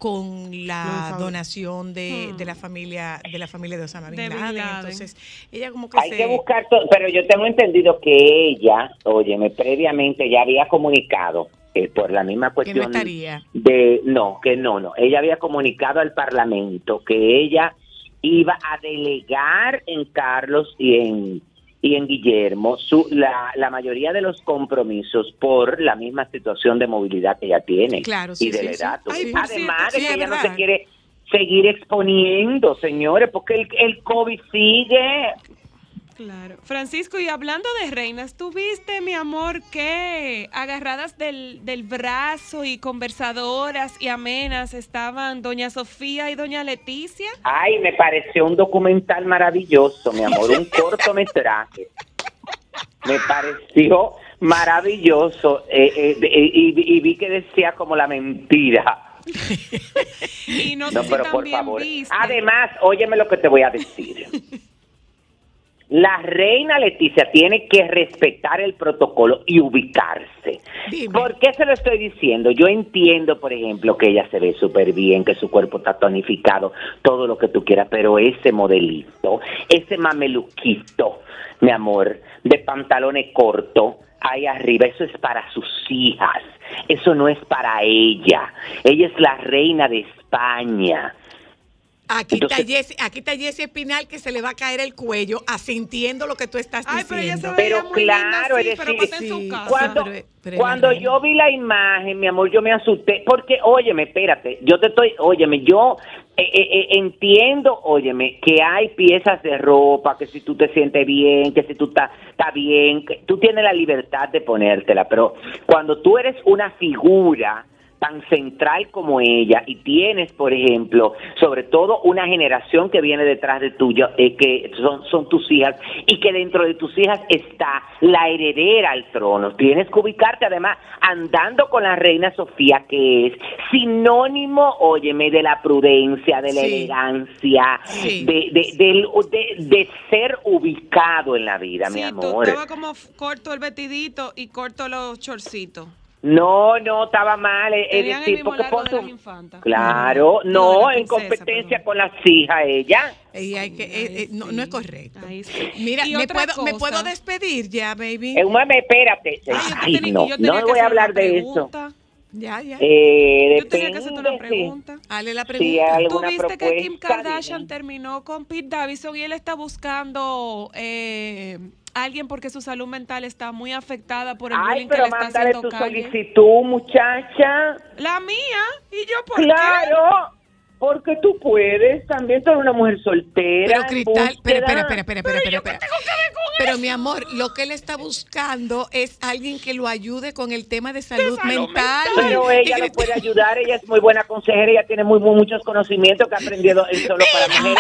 con la donación de, Hmm. de la familia de la familia de Osama Bin De Bin Laden. Entonces, ella como que Hay se que buscar todo, pero yo tengo entendido que ella, óyeme, previamente ya había comunicado eh, por la misma no cuestión estaría. de no, que no, no. Ella había comunicado al Parlamento que ella iba a delegar en Carlos y en y en Guillermo su, la, la mayoría de los compromisos por la misma situación de movilidad que ella tiene Claro, sí, y de sí, la sí. edad. Ay, Además de que ella no se quiere seguir exponiendo, señores, porque el, el COVID sigue. Claro. Francisco, y hablando de reinas, ¿tú viste, mi amor, que agarradas del, del brazo y conversadoras y amenas estaban doña Sofía y doña Leticia? Ay, me pareció un documental maravilloso, mi amor, un cortometraje. Me pareció maravilloso eh, eh, eh, y, y vi que decía como la mentira. Y no, No, sé pero por favor. viste. Además, óyeme lo que te voy a decir. La reina Leticia tiene que respetar el protocolo y ubicarse. ¿Por qué se lo estoy diciendo? Yo entiendo, por ejemplo, que ella se ve súper bien, que su cuerpo está tonificado, todo lo que tú quieras, pero ese modelito, ese mameluquito, mi amor, de pantalones cortos, ahí arriba, eso es para sus hijas, eso no es para ella. Ella es la reina de España. Aquí está, Jessy, aquí está Jessy Espinal que se le va a caer el cuello asintiendo lo que tú estás diciendo. Pero claro, es decir, cuando, cuando yo vi la imagen, mi amor, yo me asusté, porque, óyeme, espérate, yo te estoy, óyeme, yo eh, eh, eh, entiendo, óyeme, que hay piezas de ropa, que si tú te sientes bien, que si tú estás está bien, que tú tienes la libertad de ponértela, pero cuando tú eres una figura tan central como ella y tienes, por ejemplo, sobre todo una generación que viene detrás de tuyo, eh, que son, son tus hijas y que dentro de tus hijas está la heredera al trono. Tienes que ubicarte además andando con la reina Sofía, que es sinónimo, óyeme, de la prudencia, de la Sí. elegancia, Sí. de, de, de- de ser ubicado en la vida, mi Sí, tú amor. estaba como corto el vestidito y corto los chorcitos. No, no, estaba mal. Es decir, porque infantas. Claro, No, en competencia con las hijas ella. Y hay que, eh, eh, no, no es correcto. Mira, ¿me puedo, ¿me puedo despedir ya, baby? Eh, momento, espérate. Ay, no, no voy a hablar de eso. Ya, ya. Eh, Yo tenía que hacerte una pregunta. Dale la pregunta. ¿Tú viste que Kim Kardashian terminó con Pete Davidson y él está buscando eh, alguien porque su salud mental está muy afectada por el Ay, bullying que pero le está haciendo tu solicitud, muchacha. La mía. ¿Y yo por qué? Claro, porque tú puedes. También ser una mujer soltera. Pero Cristal, espera, espera, espera, espera, espera, espera. Pero mi amor, lo que él está buscando es alguien que lo ayude con el tema de salud, mental. Pero ella lo puede ayudar, ella es muy buena consejera, ella tiene muy, muy muchos conocimientos que ha aprendido él solo para mujeres.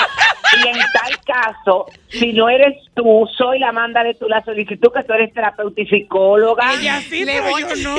Y en tal caso, si no eres tú, soy la manda de tú la solicitud, que tú eres terapeuta y psicóloga. Ella sí, Le pero voy- yo no.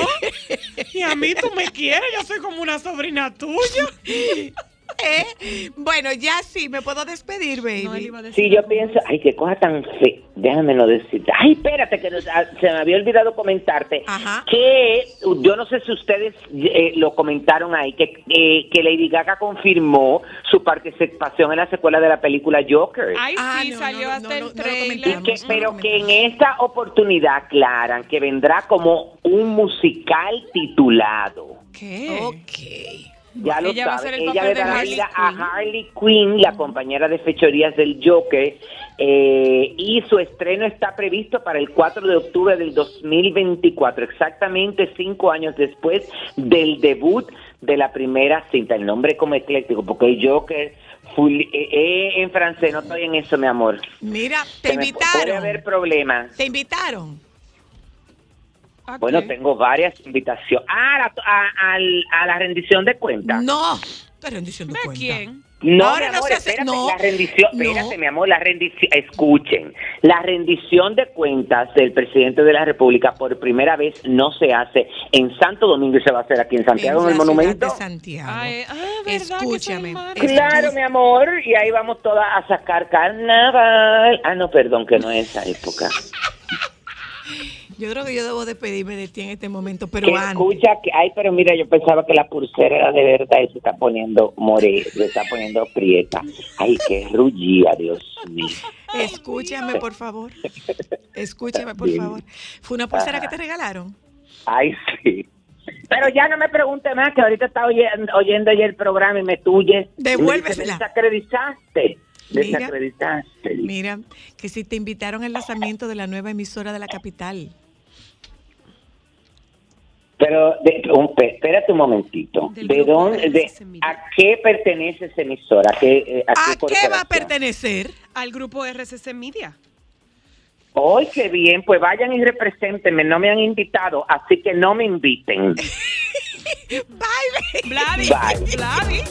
Y a mí tú me quieres, yo soy como una sobrina tuya. ¿Eh? Bueno, ya sí, me puedo despedir, baby. Sí, yo pienso, ay, qué cosa tan fea. Déjame no decirte. Ay, espérate, que nos- ah, se me había olvidado comentarte que yo no sé si ustedes eh, lo comentaron ahí, que, eh, que Lady Gaga confirmó su participación en la secuela de la película Joker. Ay, Ah, sí, no, salió no, hasta no, el no lo trailer. Que- pero que en esta oportunidad aclaran que vendrá como un musical titulado. ¿Qué? Ok. Ya lo Ella va a sabe, el ella papel le de dará Harley vida a Harley Quinn, la compañera de fechorías del Joker, eh, y su estreno está previsto para el 4 de octubre del 2024, exactamente cinco años después del debut de la primera cinta. El nombre como ecléctico, porque el Joker full- eh, eh, en francés, no estoy en eso, mi amor. Mira, te Se me- Puede invitaron. haber problemas. Te invitaron. Bueno, tengo varias invitaciones. Ah, la- a, la rendición de cuentas. No. ¿Qué rendición de cuenta? quién? No, Ahora mi no amor, se hace- espérate, no, la rendición, no. espérate, mi amor, la rendición, escuchen, la rendición de cuentas del presidente de la República por primera vez no se hace en Santo Domingo y se va a hacer aquí en Santiago, en, la el monumento. de Santiago. Ay, ah. Escúchame. Claro, mi amor, y ahí vamos todas a sacar carnaval. Ah, no, perdón, que no es esa época. Yo creo que yo debo despedirme de ti en este momento, pero Que antes. escucha que, ay, pero mira, yo pensaba que la pulsera era de verdad y se está poniendo more, se está poniendo prieta. Ay, qué rullía, Dios mío. Escúchame, por favor. Escúchame, por favor. ¿Fue una pulsera Ajá. que te regalaron? Ay, sí. Pero ya no me pregunte más, que ahorita está oyendo, oyendo ya el programa y me tuyes. Devuélvesela. Desacreditaste. Mira. Desacreditaste. Mira, que si te invitaron al lanzamiento de la nueva emisora de la capital. Pero, de- un- espérate un momentito. ¿De dónde, de, ¿A qué pertenece esa emisora? ¿A qué, eh, a qué ¿A qué va a pertenecer? Al grupo RCC Media. ¡Ay, qué bien! Pues vayan y represéntenme. No me han invitado, así que no me inviten. Bye, Vladi. Bye.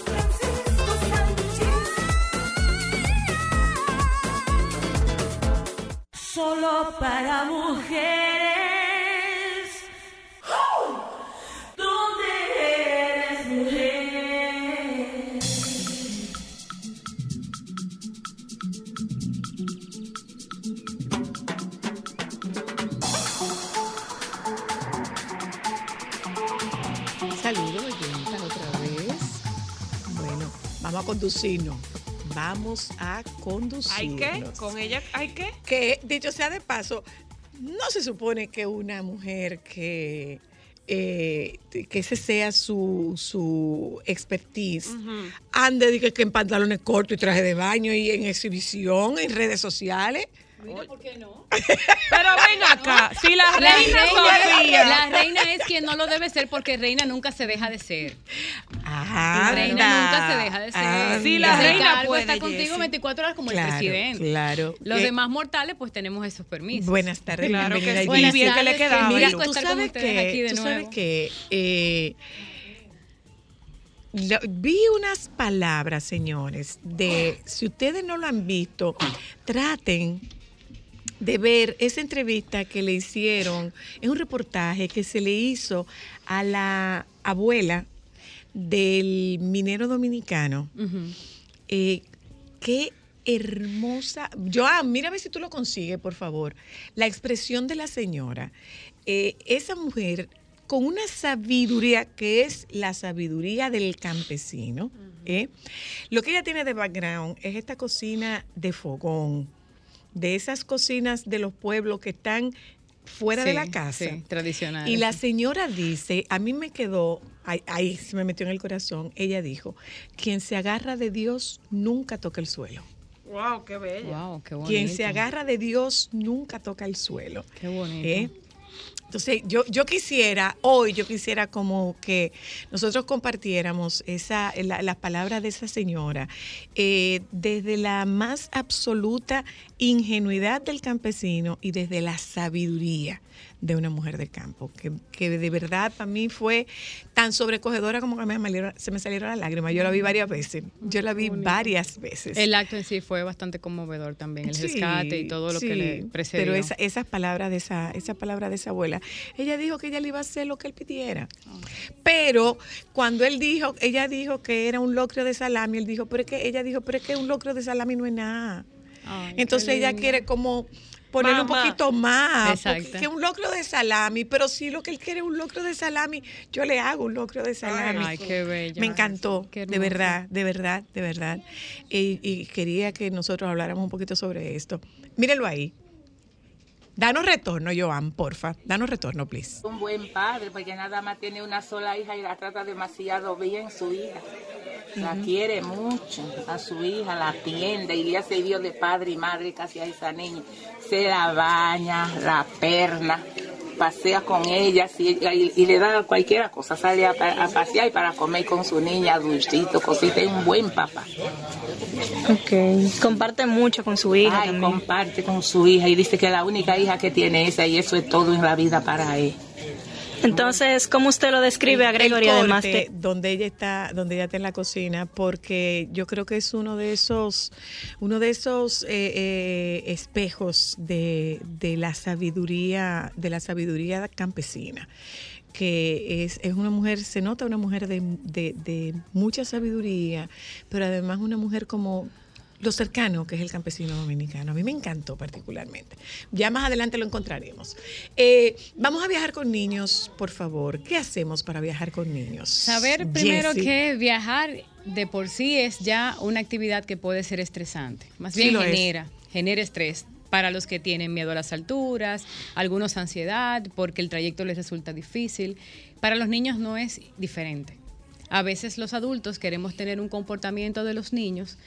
Solo para mujeres. Vamos a conducirnos. Vamos a conducirnos. ¿Hay qué? ¿Con ella hay qué? Que, dicho sea de paso, no se supone que una mujer que, eh, que ese sea su, su expertise ande de que, que en pantalones cortos y traje de baño y en exhibición, en redes sociales. Pero ven acá, si la, La reina, reina, Sofía. la reina es quien no lo debe ser porque reina nunca se deja de ser. Anda, reina nunca se deja de ser. anda. Sí, la reina Ricardo puede, está contigo Jessie. 24 horas como Claro, el presidente. claro. Los Eh, demás mortales pues tenemos esos permisos. Buenas tardes, Claro que sí. Buenas Bien que le quedaba, Mira, tú sabes que, aquí de tú sabes nuevo. que eh, lo- vi unas palabras, señores, de si ustedes no lo han visto, traten de ver esa entrevista que le hicieron, es un reportaje que se le hizo a la abuela del minero dominicano. Eh, qué hermosa. Joan, ver si tú lo consigues, por favor. La expresión de la señora. Eh, esa mujer con una sabiduría que es la sabiduría del campesino. ¿eh? Lo que ella tiene de background es esta cocina de fogón, de esas cocinas de los pueblos que están fuera de la casa. sí, tradicional. Y la señora dice, a mí me quedó, ahí, ahí se me metió en el corazón, ella dijo, quien se agarra de Dios nunca toca el suelo. Wow, qué bella. Wow, qué bonito. Quien se agarra de Dios nunca toca el suelo. Qué bonito. ¿eh? Entonces, yo, yo quisiera, hoy yo quisiera como que nosotros compartiéramos esa, la- las palabras de esa señora eh, desde la más absoluta ingenuidad del campesino y desde la sabiduría de una mujer del campo, que, que de verdad para mí fue tan sobrecogedora como que me salieron- se me salieron las lágrimas. Yo la vi varias veces, yo la vi varias veces. El acto en sí fue bastante conmovedor también, el Sí, rescate y todo lo que le precedió. Pero esa- esas palabras de esa, esa palabra de esa abuela, ella dijo que ella le iba a hacer lo que él pidiera. Pero cuando él dijo, ella dijo que era un locrio de salami, él dijo, pero es que ella dijo, pero es que un locrio de salami no es nada. Ay, Entonces ella quiere como ponerle un poquito más, que un locrio de salami, pero si lo que él quiere es un locrio de salami, yo le hago un locrio de salami. Ay, qué bello. Me encantó, Qué de verdad, de verdad, de verdad. Y, y quería que nosotros habláramos un poquito sobre esto. Mírenlo ahí. Danos retorno, Joan, porfa. Danos retorno, please. Un buen padre, porque nada más tiene una sola hija y la trata demasiado bien su hija. La quiere mucho a su hija, la atiende y le hace Dios de padre y madre casi a esa niña. Se la baña, la perna, pasea con ella y, y le da cualquier cosa. Sale a, pa- a pasear y para comer con su niña, dulcito, cosita. Es un buen papá. Ok. Comparte mucho con su hija Ay, también. comparte con su hija y dice que la única hija que tiene es esa y eso es todo en la vida para él. Entonces, ¿cómo usted lo describe a El- Gregory el además corte de donde ella está donde ella está en la cocina porque yo creo que es uno de esos uno de esos eh, eh, espejos de, de la sabiduría de la sabiduría campesina que es, es una mujer, se nota una mujer de, de- de mucha sabiduría, pero además una mujer como lo cercano que es el campesino dominicano. A mí me encantó particularmente. Ya más adelante lo encontraremos. Eh, vamos a viajar con niños, por favor. ¿Qué hacemos para viajar con niños? Saber primero Jessie. que viajar de por sí es ya una actividad que puede ser estresante. Más Sí bien es. genera, genera estrés para los que tienen miedo a las alturas, algunos ansiedad porque el trayecto les resulta difícil. Para los niños no es diferente. A veces los adultos queremos tener un comportamiento de los niños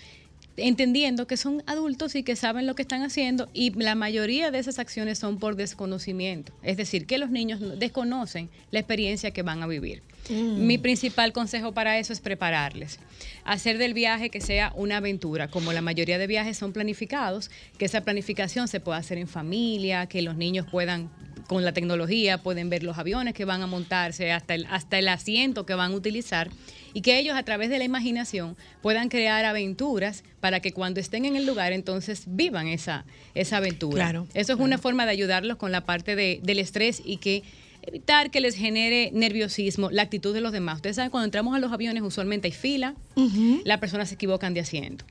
entendiendo que son adultos y que saben lo que están haciendo y la mayoría de esas acciones son por desconocimiento. Es decir, que los niños no- desconocen la experiencia que van a vivir. Mm. Mi principal consejo para eso es prepararles. Hacer del viaje que sea una aventura. Como la mayoría de viajes son planificados, que esa planificación se pueda hacer en familia, que los niños puedan, con la tecnología, pueden ver los aviones que van a montarse, hasta el, hasta el asiento que van a utilizar, y que ellos a través de la imaginación puedan crear aventuras para que cuando estén en el lugar entonces vivan esa, esa aventura. Claro, Eso es una forma de ayudarlos con la parte de- del estrés y que evitar que les genere nerviosismo la actitud de los demás. Ustedes saben, cuando entramos a los aviones usualmente hay fila, las personas se equivocan de asiento.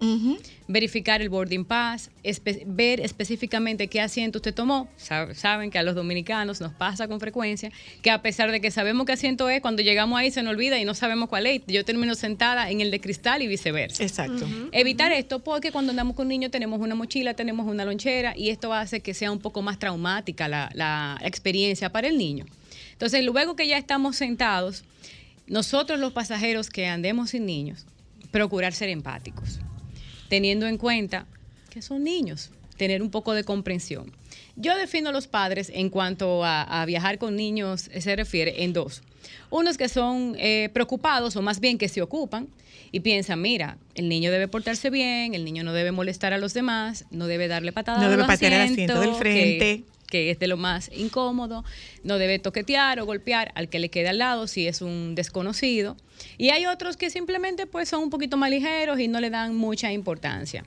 Verificar el boarding pass, espe- ver específicamente qué asiento usted tomó. Sab- Saben que a los dominicanos nos pasa con frecuencia que a pesar de que sabemos qué asiento es, cuando llegamos ahí se nos olvida y no sabemos cuál es. Yo termino sentada en el de cristal y viceversa. Exacto. Evitar esto porque cuando andamos con niños tenemos una mochila, tenemos una lonchera y esto hace que sea un poco más traumática la, la experiencia para el niño. Entonces, luego que ya estamos sentados, nosotros los pasajeros que andemos sin niños, procurar ser empáticos, teniendo en cuenta que son niños, tener un poco de comprensión. Yo defino a los padres en cuanto a, a viajar con niños, eh, se refiere en dos. Unos que son eh, preocupados o más bien que se ocupan y piensan, mira, el niño debe portarse bien, el niño no debe molestar a los demás, no debe darle patadas No debe patear el asiento del frente. Que- es de lo más incómodo, no debe toquetear o golpear al que le quede al lado si es un desconocido. Y hay otros que simplemente pues son un poquito más ligeros y no le dan mucha importancia.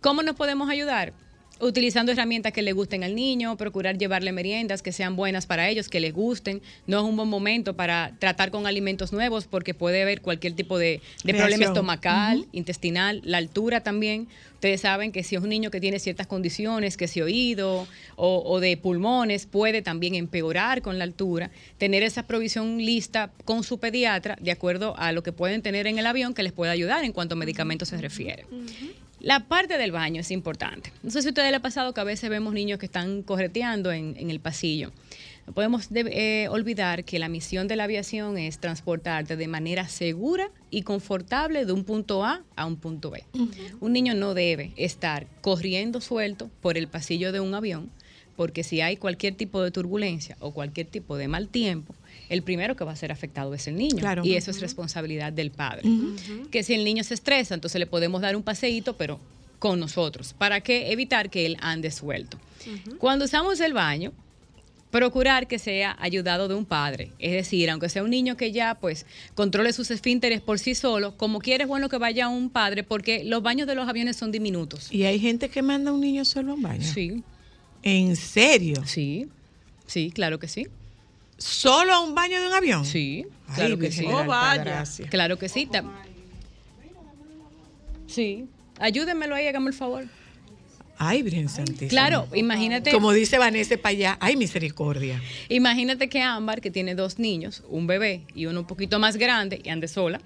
¿Cómo nos podemos ayudar? Utilizando herramientas que le gusten al niño, procurar llevarle meriendas que sean buenas para ellos, que les gusten. No es un buen momento para tratar con alimentos nuevos porque puede haber cualquier tipo de, de problema estomacal, intestinal, la altura también. Ustedes saben que si es un niño que tiene ciertas condiciones, que si oído o, o de pulmones, puede también empeorar con la altura. Tener esa provisión lista con su pediatra de acuerdo a lo que pueden tener en el avión que les pueda ayudar en cuanto a medicamentos se refiere. La parte del baño es importante. No sé si a ustedes les ha pasado que a veces vemos niños que están correteando en, en el pasillo. No podemos de- eh, olvidar que la misión de la aviación es transportarte de manera segura y confortable de un punto A a un punto B. Un niño no debe estar corriendo suelto por el pasillo de un avión, porque si hay cualquier tipo de turbulencia o cualquier tipo de mal tiempo, el primero que va a ser afectado es el niño. Claro. Y eso es responsabilidad del padre. Que si el niño se estresa, entonces le podemos dar un paseíto, pero con nosotros, para que evitar que él ande suelto. Cuando usamos el baño, procurar que sea ayudado de un padre. Es decir, aunque sea un niño que ya pues controle sus esfínteres por sí solo, como quiere es bueno que vaya un padre porque los baños de los aviones son diminutos. Y hay gente que manda a un niño solo a un baño. Sí. ¿En serio? Sí. Sí, claro que sí. ¿Solo a un baño de un avión? Sí, Ay, claro que sí. la Altagracia. Claro que sí. Sí. Ayúdenmelo ahí, hágame el favor. Ay, Virgen Santísima. Claro, imagínate. Como dice Vanessa para allá, ay, misericordia. Imagínate que Ámbar, que tiene dos niños, un bebé y uno un poquito más grande, y ande sola.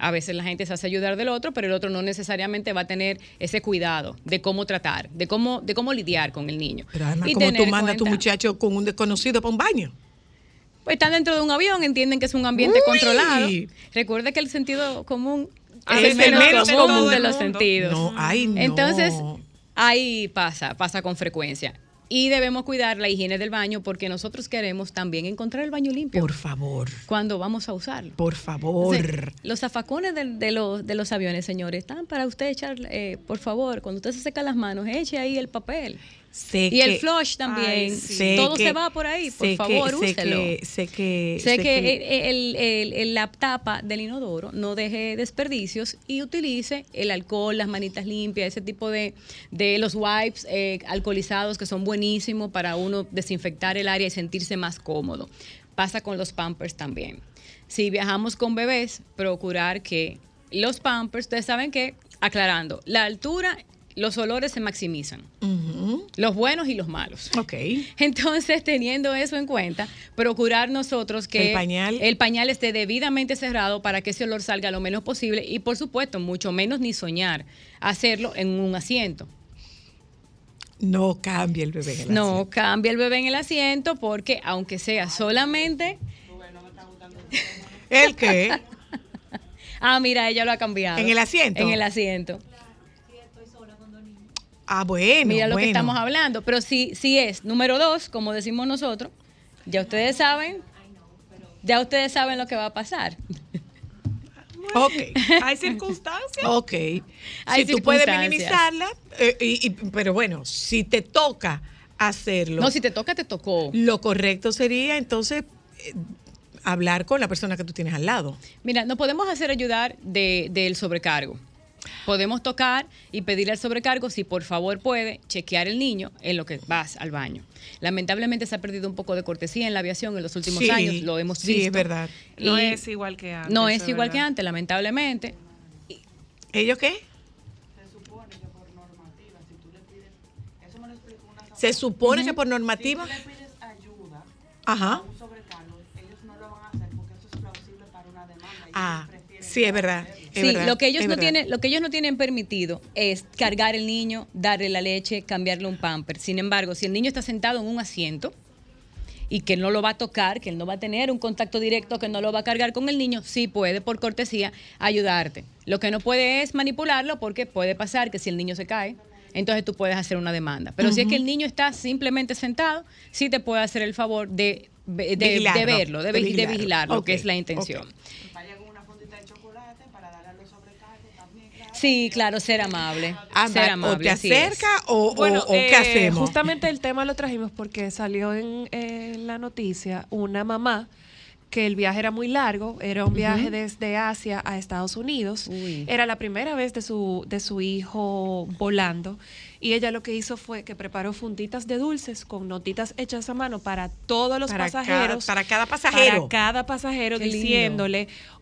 A veces la gente se hace ayudar del otro, pero el otro no necesariamente va a tener ese cuidado de cómo tratar, de cómo, de cómo lidiar con el niño. Pero además, Y como tú mandas a tu muchacho con un desconocido para un baño. Pues están dentro de un avión, entienden que es un ambiente Uy. controlado. Recuerde que el sentido común es el menos común de los sentidos. No, ay, no. Entonces, ahí pasa, pasa con frecuencia. Y debemos cuidar la higiene del baño porque nosotros queremos también encontrar el baño limpio. Por favor. Cuando vamos a usarlo. Por favor. Entonces, los zafacones de, de los, de los aviones, señores, están para usted echar, eh, por favor, cuando usted se seca las manos, eche ahí el papel. Sé y el que- flush también. Ay, Todo que- se va por ahí, por que- favor, sé úselo. que- sé que- Sé que, que- el, el- el- la tapa del inodoro no deje desperdicios y utilice el alcohol, las manitas limpias, ese tipo de, de los wipes eh, alcoholizados que son buenísimos para uno desinfectar el área y sentirse más cómodo. Pasa con los pampers también. Si viajamos con bebés, procurar que los pampers, ustedes saben que aclarando, la altura, los olores se maximizan. Los buenos y los malos. Ok. Entonces, teniendo eso en cuenta, procurar nosotros que El pañal. el pañal esté debidamente cerrado para que ese olor salga lo menos posible y, por supuesto, mucho menos ni soñar hacerlo en un asiento. No cambie el bebé. en el No cambia el bebé en el asiento porque, aunque sea solamente. ¿El qué? ah, mira, ella lo ha cambiado. ¿En el asiento? En el asiento. Ah, bueno. Mira lo que estamos hablando. Pero si, si es número dos, como decimos nosotros, ya ustedes saben, ya ustedes saben lo que va a pasar. Ok. Hay circunstancias. Ok. Hay si tú puedes minimizarla, eh, y- y- pero bueno, si te toca hacerlo. No, si te toca, te tocó. Lo correcto sería entonces eh, hablar con la persona que tú tienes al lado. Mira, nos podemos hacer ayudar de- del sobrecargo. Podemos tocar y pedirle al sobrecargo si por favor puede chequear el niño en lo que vas al baño. Lamentablemente se ha perdido un poco de cortesía en la aviación en los últimos Sí, años, lo hemos sí, visto. es verdad. No Y es igual que antes. No eso es igual que verdad. antes, lamentablemente. ¿Ellos qué? Se supone que por normativa. Ajá. Ah, sí, es verdad. es Sí, verdad, lo que ellos no tienen, lo que ellos no tienen permitido es cargar el niño, darle la leche, cambiarle un pamper. Sin embargo, si el niño está sentado en un asiento y que él no lo va a tocar, que él no va a tener un contacto directo, que no lo va a cargar con el niño, sí puede, por cortesía, ayudarte. Lo que no puede es manipularlo porque puede pasar que si el niño se cae, entonces tú puedes hacer una demanda. Pero si es que el niño está simplemente sentado, sí te puede hacer el favor de, de, verlo, de, de vi- de vigilarlo. que es la intención. Sí, claro, ser amable. Ser amable. o te acerca o, o- Bueno, o qué eh, hacemos. Justamente el tema lo trajimos porque salió en, en la noticia una mamá que el viaje era muy largo, era un viaje desde Asia a Estados Unidos. Uy. Era la primera vez de su, de su hijo volando. Y ella lo que hizo fue que preparó funditas de dulces con notitas hechas a mano para todos los Para cada- pasajeros. para cada pasajero. Para cada pasajero Qué lindo.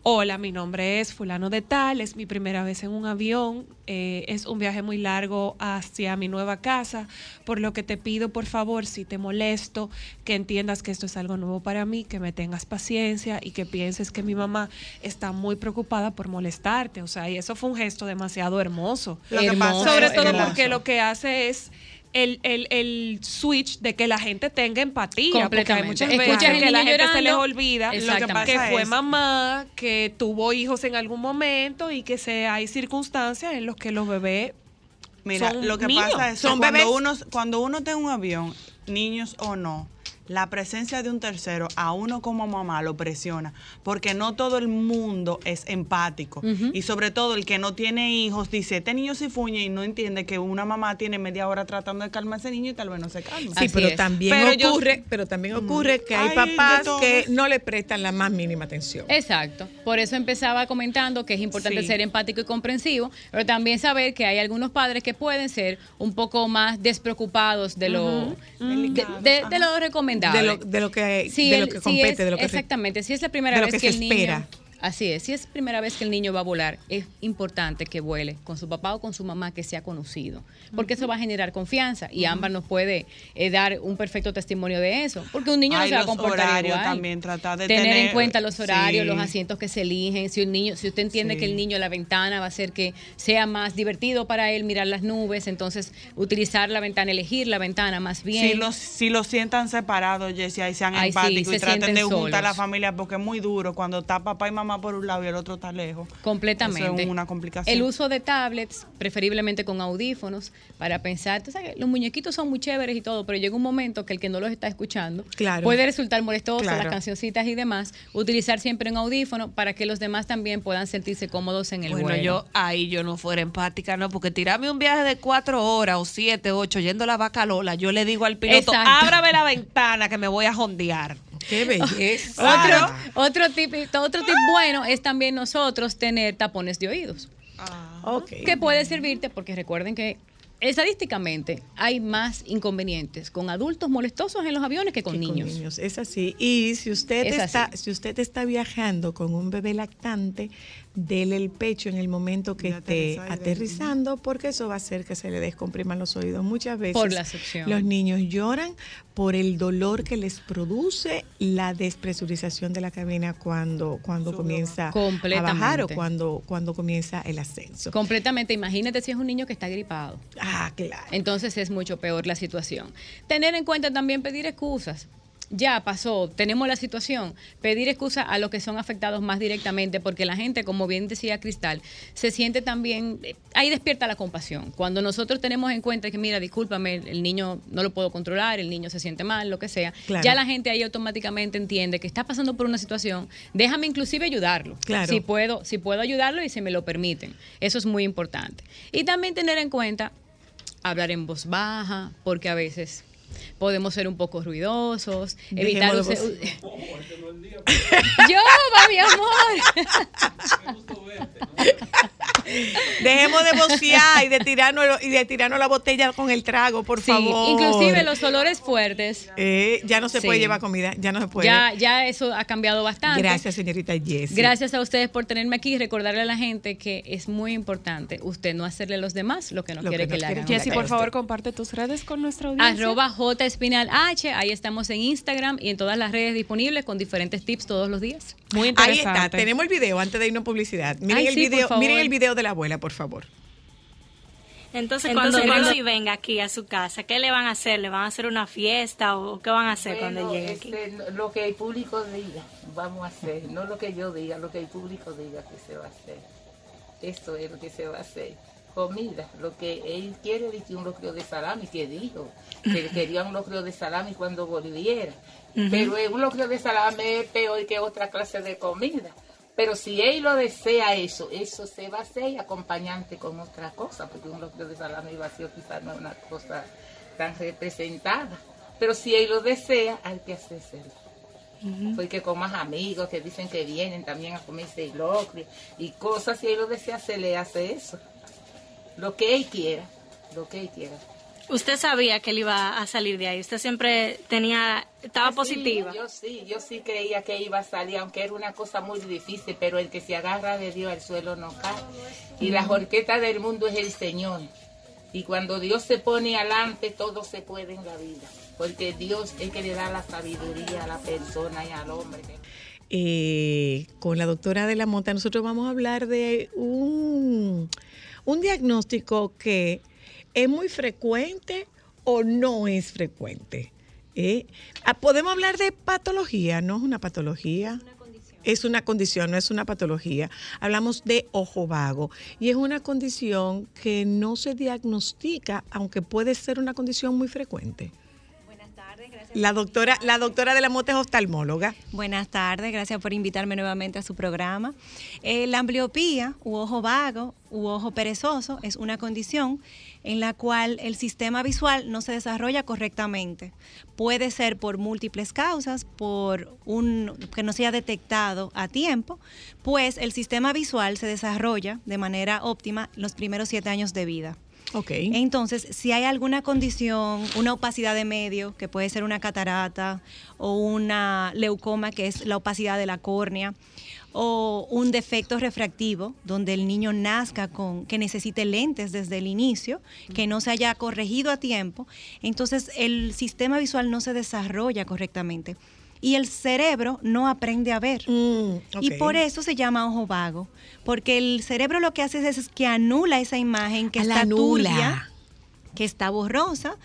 Hola, mi nombre es fulano de tal, es mi primera vez en un avión, eh, es un viaje muy largo hacia mi nueva casa, por lo que te pido, por favor, si te molesto, que entiendas que esto es algo nuevo para mí, que me tengas paciencia y que pienses que mi mamá está muy preocupada por molestarte. O sea, y eso fue un gesto demasiado hermoso. Lo que pasa Sobre todo que porque lo que hace es... El, el, el switch de que la gente tenga empatía, porque hay muchas veces que la gente se les olvida Exactamente. que fue es- mamá, que tuvo hijos en algún momento y que se, hay circunstancias en las que los bebés Mira, son lo que niños. pasa es que Son cuando bebés. uno, cuando uno está en un avión, niños o no, la presencia de un tercero a uno como mamá lo presiona, porque no todo el mundo es empático. Y sobre todo el que no tiene hijos dice, este niño se fuñe y no entiende que una mamá tiene media hora tratando de calmar a ese niño y tal vez no se calma. Sí, Así pero es. también Pero yo- ocurre, pero también ocurre que hay papás que no le prestan la más mínima atención. Exacto. Por eso empezaba comentando que es importante Sí. ser empático y comprensivo, pero también saber que hay algunos padres que pueden ser un poco más despreocupados de lo, de, de- de lo recomendable. De lo, de lo que, de lo compete, de lo que exactamente, si es la primera vez que el niño espera. Así es, si es primera vez que el niño va a volar, es importante que vuele con su papá o con su mamá que sea conocido, porque eso va a generar confianza y Ámbar nos puede eh, dar un perfecto testimonio de eso, porque un niño Ay, no se va a comportar igual. también, tratar de tener, en cuenta los horarios, sí. los asientos que se eligen, si un niño, si usted entiende Sí. que el niño la ventana va a hacer que sea más divertido para él mirar las nubes, entonces utilizar la ventana, elegir la ventana más bien. Si los, si los sientan separados, Jessie, ahí sean Ay, sí, empáticos se y traten de juntar a la familia porque es muy duro cuando está papá y mamá por un lado y el otro está lejos. Completamente. Eso es una complicación. El uso de tablets, preferiblemente con audífonos, para pensar, tú sabes, los muñequitos son muy chéveres y todo, pero llega un momento que el que no los está escuchando Claro. puede resultar molestoso, Claro. las cancioncitas y demás. Utilizar siempre un audífono para que los demás también puedan sentirse cómodos en el Bueno, vuelo. yo ahí yo no fuera empática, ¿no? Porque tirarme un viaje de cuatro horas o siete, ocho, yendo a la vaca Lola, yo le digo al piloto, Exacto. ábrame la ventana que me voy a jondear. Qué belleza. Otro, otro tip, otro tip bueno es también nosotros tener tapones de oídos. Ok. que puede servirte porque recuerden que Estadísticamente, hay más inconvenientes con adultos molestosos en los aviones que con que niños. Es así. Y si usted Es está, así. si usted está viajando con un bebé lactante, dele el pecho en el momento que esté aterrizando, porque eso va a hacer que se le descompriman los oídos. Muchas veces Por la los niños lloran por el dolor que les produce la despresurización de la cabina cuando, cuando comienza a bajar o cuando, cuando comienza el ascenso. Completamente. Imagínate si es un niño que está gripado. Ah, claro. Entonces es mucho peor la situación. Tener en cuenta también pedir excusas. Ya pasó, tenemos la situación, pedir excusas a los que son afectados más directamente, porque la gente, como bien decía Cristal, se siente también, eh, ahí despierta la compasión. Cuando nosotros tenemos en cuenta que, mira, discúlpame, el niño no lo puedo controlar, el niño se siente mal, lo que sea, Claro. ya la gente ahí automáticamente entiende que está pasando por una situación, déjame inclusive ayudarlo. Claro. Si puedo, si puedo ayudarlo y si me lo permiten. Eso es muy importante. Y también tener en cuenta hablar en voz baja, porque a veces podemos ser un poco ruidosos, evitar use- Yo, va, mi amor. Dejemos de vocear y de tirarnos y de tirarnos la botella con el trago, por Sí, favor. inclusive los olores fuertes. Eh, ya no se Sí. puede llevar comida, ya no se puede. Ya, ya eso ha cambiado bastante. Gracias, señorita Jessie. Gracias a ustedes por tenerme aquí y recordarle a la gente que es muy importante usted no hacerle a los demás lo que no Lo quiere que que, le hagan. usted. por favor, comparte tus redes con nuestra audiencia. Arroba J Espinal H, ahí estamos en Instagram y en todas las redes disponibles con diferentes tips todos los días. Muy Ahí está, tenemos el video antes de irnos a publicidad. Miren Ay, el sí, video, miren el video de la abuela, por favor. Entonces, Entonces, cuando venga aquí a su casa, ¿qué le van a hacer? ¿Le van a hacer una fiesta o qué van a hacer cuando llegue aquí? lo que el público diga, vamos a hacer, no lo que yo diga, lo que el público diga que se va a hacer. Eso es lo que se va a hacer. Comida, lo que él quiere decir un locrio de salami, que dijo, que quería un locrio de salami cuando volviera. Pero un locrio de salami es peor que otra clase de comida. Pero si él lo desea eso, eso se va a hacer y acompañante con otra cosa, porque un locrio de salami vacío quizás no es una cosa tan representada. Pero si él lo desea, hay que hacérselo. Porque con más amigos que dicen que vienen también a comerse locrio y cosas, si él lo desea, se le hace eso. Lo que él quiera, lo que él quiera. Usted sabía que él iba a salir de ahí. Usted siempre tenía, estaba Ah, sí, positiva. yo sí, yo sí creía que iba a salir, aunque era una cosa muy difícil, pero el que se agarra de Dios al suelo no cae. Y la jorqueta del mundo es el Señor. Y cuando Dios se pone adelante, todo se puede en la vida. Porque Dios es que le da la sabiduría a la persona y al hombre. Eh, con la doctora de la Monta, nosotros vamos a hablar de un, un diagnóstico que es muy frecuente o no es frecuente. ¿eh? Ah, Podemos hablar de patología, no es una patología. Es una condición, no es una patología. Hablamos de ojo vago y es una condición que no se diagnostica, aunque puede ser una condición muy frecuente. La doctora, la doctora de la Mota es oftalmóloga. Buenas tardes, gracias por invitarme nuevamente a su programa. Eh, la ambliopía u ojo vago u ojo perezoso es una condición en la cual el sistema visual no se desarrolla correctamente. Puede ser por múltiples causas, por un que no se haya detectado a tiempo, pues el sistema visual se desarrolla de manera óptima los primeros siete años de vida. Ok. Entonces, si hay alguna condición, una opacidad de medio, que puede ser una catarata o una leucoma, que es la opacidad de la córnea, o un defecto refractivo, donde el niño nazca con que necesite lentes desde el inicio, que no se haya corregido a tiempo, entonces el sistema visual no se desarrolla correctamente. Y el cerebro no aprende a ver. Y ok. por eso se llama ojo vago. Porque el cerebro lo que hace es, es que anula esa imagen que Ah, la está anula. turbia, que está borrosa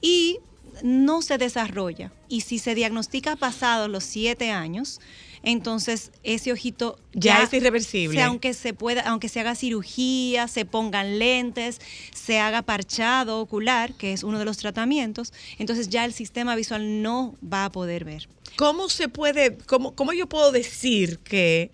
y no se desarrolla. Y si se diagnostica pasados los siete años, entonces ese ojito Ya es irreversible. sea, aunque se pueda, aunque se haga cirugía, se pongan lentes, se haga parchado ocular, que es uno de los tratamientos, entonces ya el sistema visual no va a poder ver. ¿Cómo se puede, cómo, cómo yo puedo decir que,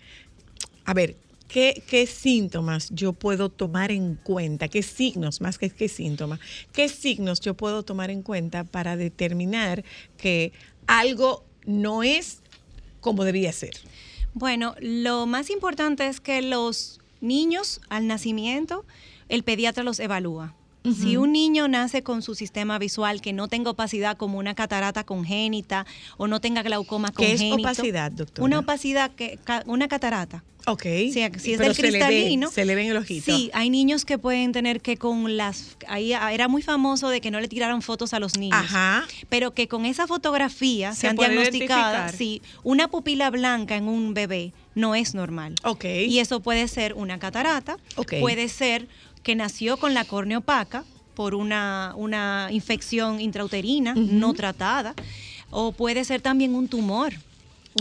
a ver, ¿qué, qué síntomas yo puedo tomar en cuenta? ¿Qué signos, más que qué síntomas, qué signos yo puedo tomar en cuenta para determinar que algo no es como debía ser? Bueno, lo más importante es que los niños al nacimiento, el pediatra los evalúa. Si un niño nace con su sistema visual que no tenga opacidad como una catarata congénita o no tenga glaucoma ¿Qué es congénito. opacidad, doctora? Una opacidad, que, una catarata. Ok. Si, si es Pero del se le ve, cristalino. se le ven el ojito. Sí, hay niños que pueden tener que con las. Ahí ah, era muy famoso de que no le tiraran fotos a los niños. Ajá. Pero que con esa fotografía Se se han diagnosticado. Sí, una pupila blanca en un bebé no es normal. Ok. Y eso puede ser una catarata. Ok. Puede ser que nació con la córnea opaca por una, una infección intrauterina no tratada. O puede ser también un tumor.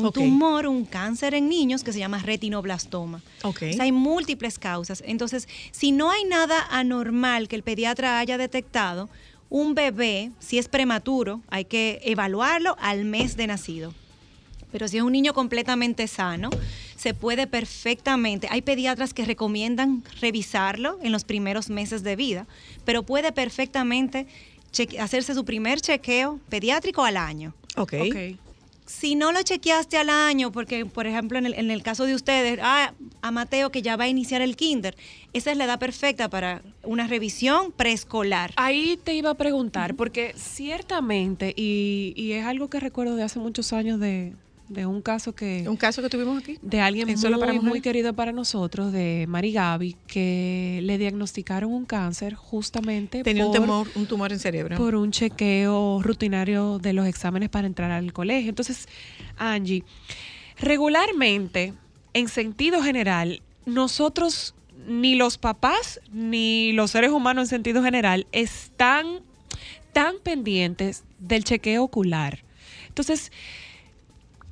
Un tumor, un cáncer en niños que se llama retinoblastoma. Ok. O sea, hay múltiples causas. Entonces, si no hay nada anormal que el pediatra haya detectado, un bebé, si es prematuro, hay que evaluarlo al mes de nacido. Pero si es un niño completamente sano, se puede perfectamente. Hay pediatras que recomiendan revisarlo en los primeros meses de vida, pero puede perfectamente hacerse su primer chequeo pediátrico al año. Ok. Si no lo chequeaste al año, porque por ejemplo en el, en el caso de ustedes, ah, a Mateo que ya va a iniciar el kinder, esa es la edad perfecta para una revisión preescolar. Ahí te iba a preguntar, porque ciertamente, y, y es algo que recuerdo de hace muchos años de, de un caso que... Un caso que tuvimos aquí. De alguien En muy, para querido para nosotros, de Mari Gaby, que le diagnosticaron un cáncer justamente Tenía un por, tumor, un tumor en cerebro. por un chequeo rutinario de los exámenes para entrar al colegio. Entonces, Angie, regularmente, en sentido general, nosotros, ni los papás, ni los seres humanos en sentido general, están tan pendientes del chequeo ocular. Entonces,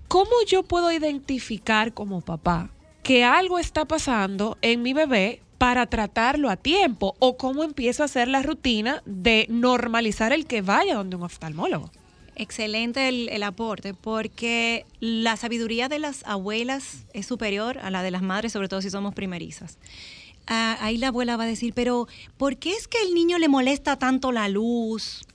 ¿cómo yo puedo identificar como papá que algo está pasando en mi bebé para tratarlo a tiempo? ¿O cómo empiezo a hacer la rutina de normalizar el que vaya donde un oftalmólogo? Excelente el, el aporte, porque la sabiduría de las abuelas es superior a la de las madres, sobre todo si somos primerizas. Ah, ahí la abuela va a decir, pero ¿por qué es que el niño le molesta tanto la luz?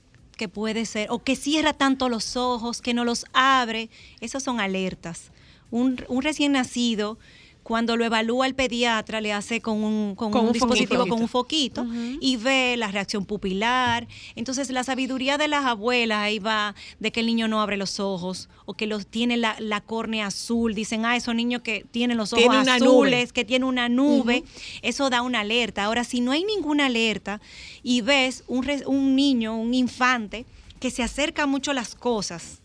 Que puede ser, o que cierra tanto los ojos, que no los abre. Esas son alertas. Un, un recién nacido, cuando lo evalúa el pediatra, le hace con un, con Con un un dispositivo, foquito. con un foquito, y ve la reacción pupilar. Entonces, la sabiduría de las abuelas ahí va de que el niño no abre los ojos o que los tiene la, la córnea azul. Dicen, ah, esos niños que tienen los ojos Tiene azules, que tiene una nube. Eso da una alerta. Ahora, si no hay ninguna alerta y ves un, un niño, un infante, que se acerca mucho a las cosas,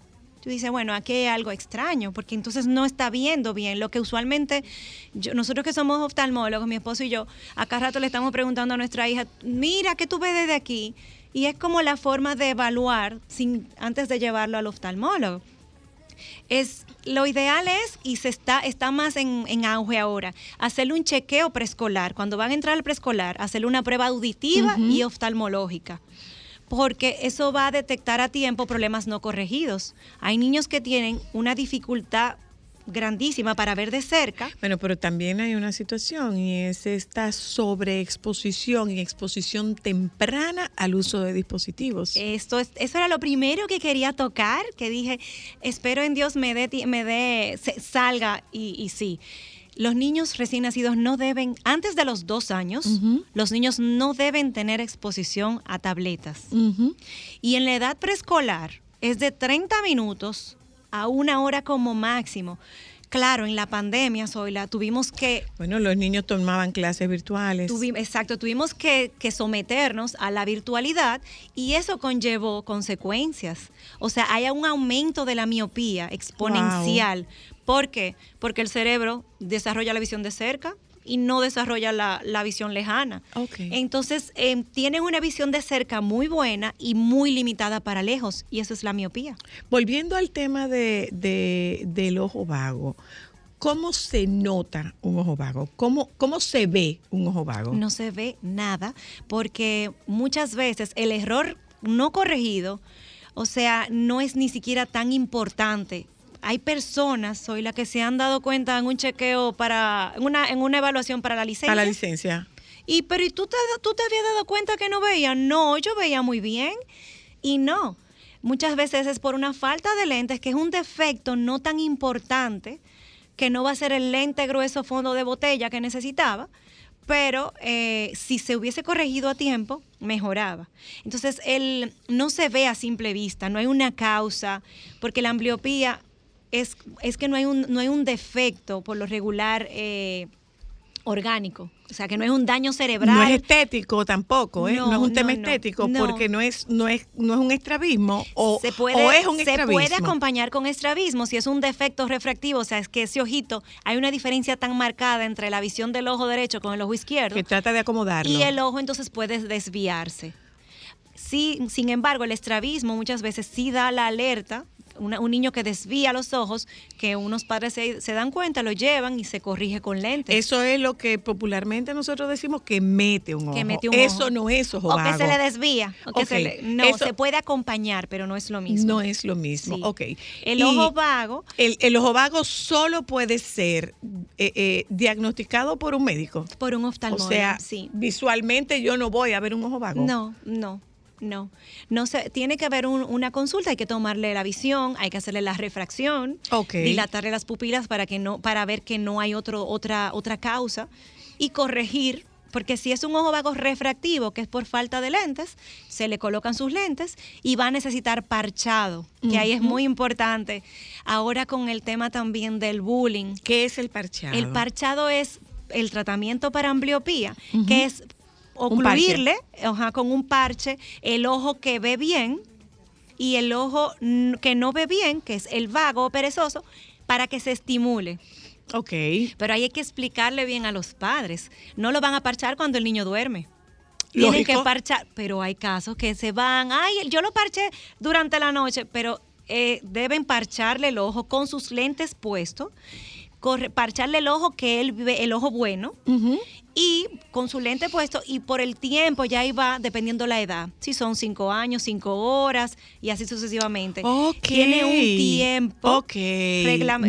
Tú dices, bueno, aquí hay algo extraño, porque entonces no está viendo bien. Lo que usualmente, yo- nosotros que somos oftalmólogos, mi esposo y yo, acá rato le estamos preguntando a nuestra hija, mira, ¿qué tú ves desde aquí? Y es como la forma de evaluar sin, antes de llevarlo al oftalmólogo. Es, lo ideal es, y se está, está más en, en auge ahora, hacerle un chequeo preescolar. Cuando van a entrar al preescolar, hacerle una prueba auditiva y oftalmológica porque eso va a detectar a tiempo problemas no corregidos. Hay niños que tienen una dificultad grandísima para ver de cerca. Bueno, pero también hay una situación y es esta sobreexposición y exposición temprana al uso de dispositivos. Esto es, eso era lo primero que quería tocar, que dije, espero en Dios me dé, me dé, salga y, y sí. Los niños recién nacidos no deben, antes de los dos años, los niños no deben tener exposición a tabletas. Y en la edad preescolar es de 30 minutos a una hora como máximo. Claro, en la pandemia, Zoila, tuvimos que Bueno, los niños tomaban clases virtuales. Tuvi- exacto, tuvimos que, que someternos a la virtualidad y eso conllevó consecuencias. O sea, hay un aumento de la miopía exponencial. ¿Por qué? Porque el cerebro desarrolla la visión de cerca y no desarrolla la, la visión lejana. Entonces, eh, tienen una visión de cerca muy buena y muy limitada para lejos y eso es la miopía. Volviendo al tema de, de- del ojo vago, ¿cómo se nota un ojo vago? ¿Cómo, cómo se ve un ojo vago? No se ve nada porque muchas veces el error no corregido, o sea, no es ni siquiera tan importante. Hay personas, soy la que se han dado cuenta en un chequeo para, en una, en una evaluación para la licencia. Para la licencia. Y pero ¿y tú te, tú te habías dado cuenta que no veía? No, yo veía muy bien. Y no. Muchas veces es por una falta de lentes, que es un defecto no tan importante, que no va a ser el lente grueso fondo de botella que necesitaba, pero eh, si se hubiese corregido a tiempo, mejoraba. Entonces, él no se ve a simple vista, no hay una causa, porque la ambliopía es, es que no hay, un, no hay un defecto por lo regular eh, orgánico. O sea, que no es un daño cerebral. No es estético tampoco, ¿eh? No, No, es un tema no, estético porque no es, no es, no es un estrabismo o, se puede, o es un se estrabismo. puede acompañar con estrabismo si es un defecto refractivo, o sea, es que ese ojito, hay una diferencia tan marcada entre la visión del ojo derecho con el ojo izquierdo que trata de acomodarlo. y el ojo entonces puede desviarse. Sí, sin embargo, el estrabismo muchas veces sí da la alerta, una- un niño que desvía los ojos, que unos padres se, se dan cuenta, lo llevan y se corrige con lentes. Eso es lo que popularmente nosotros decimos que mete un ojo. que mete un Eso ojo. no es ojo O que se vago. le desvía. O que se le- no, eso- se puede acompañar, pero no es lo mismo. No es lo mismo, Sí. ok. El Y ojo vago. El, el ojo vago solo puede ser eh, eh, diagnosticado por un médico. Por un O oftalmólogo, sea, sí. visualmente yo no voy a ver un ojo vago. No, no. No, no se, tiene que haber un- una consulta, hay que tomarle la visión, hay que hacerle la refracción, dilatarle las pupilas para que no, para ver que no hay otro, otra, otra causa y corregir, porque si es un ojo vago refractivo, que es por falta de lentes, se le colocan sus lentes y va a necesitar parchado, que ahí es muy importante. Ahora con el tema también del bullying. ¿Qué es el parchado? El parchado es el tratamiento para ambliopía, que es. Ocluirle ajá, con un parche el ojo que ve bien y el ojo que no ve bien, que es el vago o perezoso, para que se estimule. Ok. Pero ahí hay que explicarle bien a los padres. No lo van a parchar cuando el niño duerme. Tienen que parchar, pero hay casos que se van, ay, yo lo parché durante la noche, pero eh, deben parcharle el ojo con sus lentes puestos, parcharle el ojo que él ve, el ojo bueno, y con su lente puesto, y por el tiempo ya va, dependiendo la edad, si son cinco años, cinco horas, y así sucesivamente. Tiene un tiempo. Ok.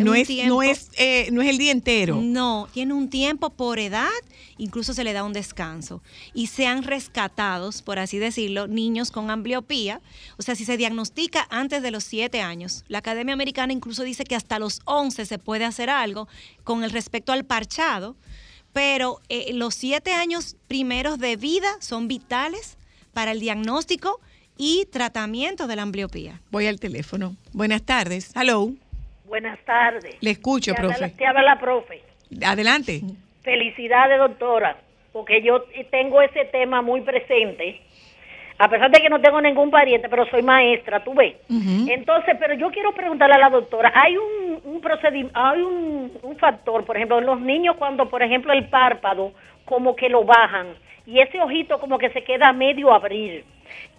no, es, tiempo- no, es, eh, no es el día entero. no, tiene un tiempo por edad, incluso se le da un descanso. Y sean rescatados, por así decirlo, niños con ambliopía. O sea, si se diagnostica antes de los 7 años, la Academia Americana incluso dice que hasta los 11 se puede hacer algo con el respecto al parchado, pero eh, los 7 años primeros de vida son vitales para el diagnóstico y tratamiento de la ambliopía. Voy al teléfono. Buenas tardes. Hello. Buenas tardes. Le escucho, Te habla- profe. Te habla la profe. Adelante. Felicidades, doctora, porque yo tengo ese tema muy presente. A pesar de que no tengo ningún pariente, pero soy maestra, tú ves. Entonces, pero yo quiero preguntarle a la doctora, hay un, un procedimiento, hay un, un factor, por ejemplo, en los niños cuando, por ejemplo, el párpado como que lo bajan y ese ojito como que se queda a medio abrir.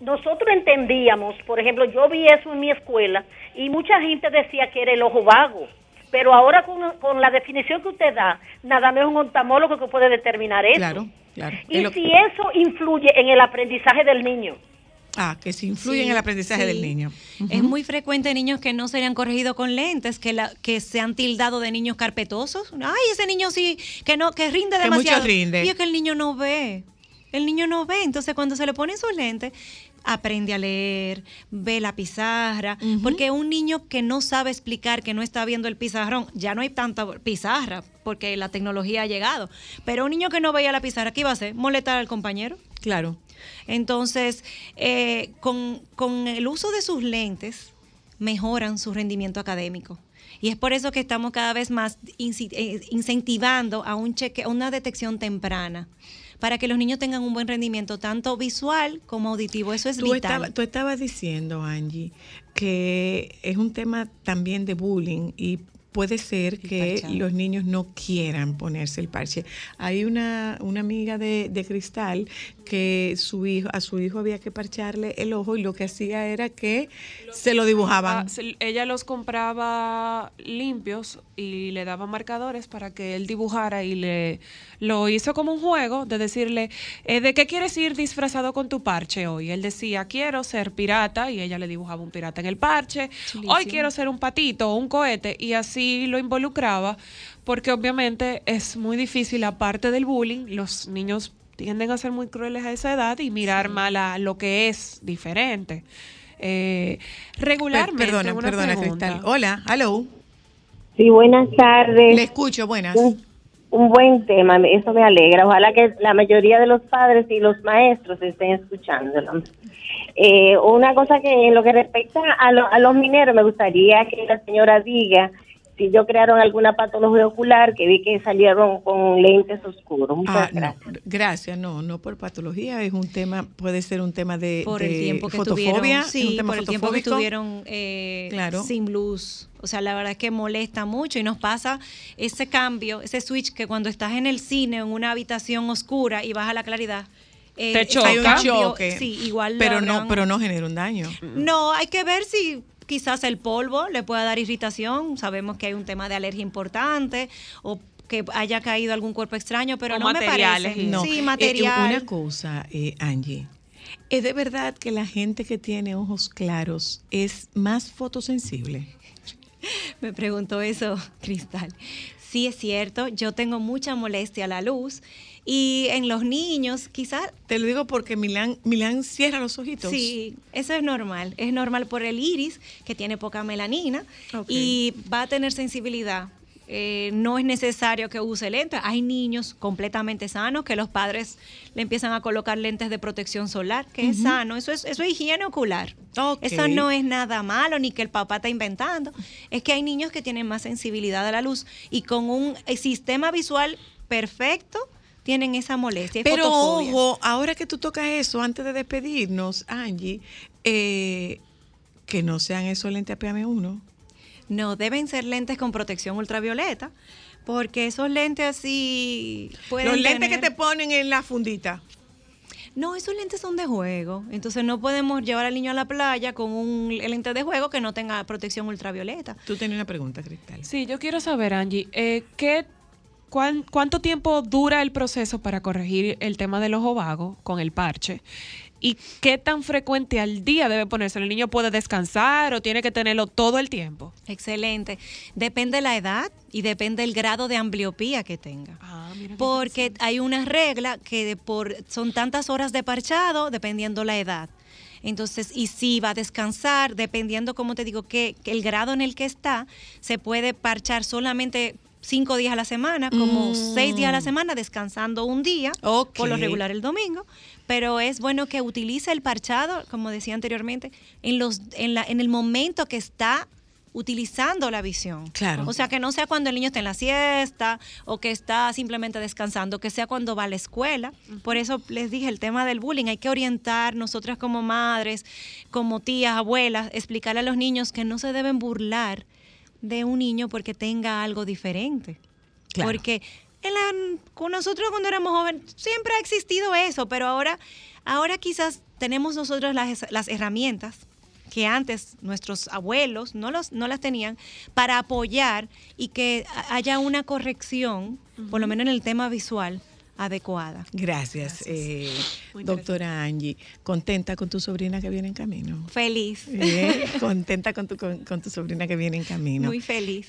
Nosotros entendíamos, por ejemplo, yo vi eso en mi escuela y mucha gente decía que era el ojo vago. Pero ahora con, con la definición que usted da, nada más es un oftalmólogo que puede determinar eso. Claro, claro. Y lo- si eso influye en el aprendizaje del niño. Ah, que se influye Sí, en el aprendizaje sí. del niño. Es muy frecuente niños que no serían corregidos con lentes, que la, que se han tildado de niños carpetosos. Ay, ese niño sí, que no, que rinde Que mucho demasiado. rinde. Y es que el niño no ve. El niño no ve. Entonces, cuando se le ponen sus lentes, aprende a leer, ve la pizarra. Porque un niño que no sabe explicar, que no está viendo el pizarrón, ya no hay tanta pizarra, porque la tecnología ha llegado. Pero un niño que no veía la pizarra, ¿qué iba a hacer? ¿Molestar al compañero? Claro. Entonces, eh, con, con el uso de sus lentes, mejoran su rendimiento académico. Y es por eso que estamos cada vez más eh, incentivando a un cheque, a una detección temprana, para que los niños tengan un buen rendimiento, tanto visual como auditivo. Eso es Tú, vital. estaba- tú estabas diciendo, Angie, que es un tema también de bullying y puede ser que los niños no quieran ponerse el parche. Hay una, una amiga de, de Cristal que su hijo, a su hijo había que parcharle el ojo y lo que hacía era que se lo dibujaban. Ah, ella los compraba limpios y le daba marcadores para que él dibujara y le lo hizo como un juego de decirle, eh, ¿de qué quieres ir disfrazado con tu parche hoy? Él decía, quiero ser pirata y ella le dibujaba un pirata en el parche. Hoy quiero ser un patito o un cohete y así lo involucraba porque obviamente es muy difícil, aparte del bullying, los niños tienden a ser muy crueles a esa edad y mirar mal a lo que es diferente. Eh, regularmente, Per- perdona, una perdona, pregunta. Cristal. Hola, hello. Sí, buenas tardes. Le escucho, buenas. un buen tema, eso me alegra. Ojalá que la mayoría de los padres y los maestros estén escuchándolo. Eh, una cosa que en lo que respecta a, lo- a los mineros, me gustaría que la señora diga si ellos crearon alguna patología ocular, que vi que salieron con lentes oscuros. Muchas Ah, no, gracias. gracias, no, no por patología, es un tema, puede ser un tema de, por de el tiempo que fotofobia, sí, tema por el tiempo que fotofóbico. estuvieron eh, Claro. sin luz. O sea, la verdad es que molesta mucho y nos pasa ese cambio, ese switch que cuando estás en el cine, en una habitación oscura y baja la claridad. eh, Te ese choca. Hay un choque, Sí, igual pero no, pero no genera un daño. No, hay que ver si quizás el polvo le pueda dar irritación. Sabemos que hay un tema de alergia importante o que haya caído algún cuerpo extraño, pero O no me materiales. parece. No, Sí, eh, material. una cosa, eh, Angie. ¿Es de verdad que la gente que tiene ojos claros es más fotosensible? Me preguntó eso, Cristal. Sí, es cierto, yo tengo mucha molestia a la luz y en los niños quizás... Te lo digo porque Milán, Milán cierra los ojitos. Sí, eso es normal. Es normal por el iris, que tiene poca melanina, y va a tener sensibilidad. Eh, no es necesario que use lentes. Hay niños completamente sanos que los padres le empiezan a colocar lentes de protección solar, que es sano. Eso es, eso es higiene ocular. Ok. Eso no es nada malo ni que el papá está inventando. Es que hay niños que tienen más sensibilidad a la luz y con un eh, sistema visual perfecto tienen esa molestia. es Pero fotofobia. ojo, ahora que tú tocas eso, antes de despedirnos, Angie, eh, que no sean esos lentes PM1. No, deben ser lentes con protección ultravioleta, porque esos lentes así pueden Los lentes tener- que te ponen en la fundita. No, esos lentes son de juego, entonces no podemos llevar al niño a la playa con un lente de juego que no tenga protección ultravioleta. Tú tenías una pregunta, Cristal. Sí, yo quiero saber, Angie, eh, ¿qué, cuán- ¿cuánto tiempo dura el proceso para corregir el tema del ojo vago con el parche? ¿Y qué tan frecuente al día debe ponerse? ¿El niño puede descansar o tiene que tenerlo todo el tiempo? Excelente. Depende la edad y depende el grado de ambliopía que tenga. Ah, Porque hay una regla que por son tantas horas de parchado dependiendo la edad. Entonces, y si va a descansar, dependiendo, como te digo, que, que el grado en el que está, se puede parchar solamente cinco días a la semana, como Mm. seis días a la semana, descansando un día, por lo regular el domingo. Pero es bueno que utilice el parchado, como decía anteriormente, en, los, en, la, en el momento que está utilizando la visión. Claro. O sea, que no sea cuando el niño está en la siesta o que está simplemente descansando, que sea cuando va a la escuela. Por eso les dije el tema del bullying. Hay que orientar nosotras como madres, como tías, abuelas, explicarle a los niños que no se deben burlar de un niño porque tenga algo diferente. Claro. Porque en la- con nosotros cuando éramos jóvenes siempre ha existido eso, pero ahora, ahora quizás tenemos nosotros las, las herramientas que antes nuestros abuelos no, los, no las tenían para apoyar y que haya una corrección, por lo menos en el tema visual, adecuada. Gracias, eh, doctora Angie. ¿Contenta con tu sobrina que viene en camino? Feliz. Contenta con tu, con, con tu sobrina que viene en camino. Muy feliz.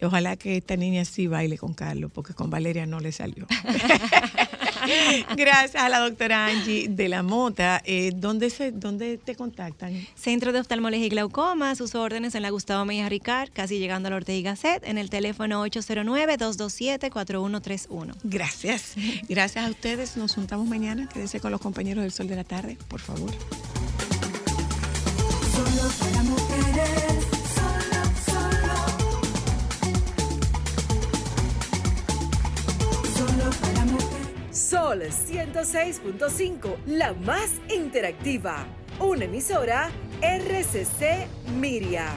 Ojalá que esta niña sí baile con Carlos, porque con Valeria no le salió. Gracias a la doctora Angie de la Mota. Eh, ¿dónde, se, ¿Dónde te contactan? Centro de Oftalmología y Glaucoma, sus órdenes en la Gustavo Mejía Ricard, casi llegando a la Ortega Gasset, en el teléfono 809-227-4131. Gracias. Gracias a ustedes. Nos juntamos mañana. Quédense con los compañeros del Sol de la Tarde, por favor. Solo para mujeres. Sol 106.5, la más interactiva. Una emisora RCC Miria.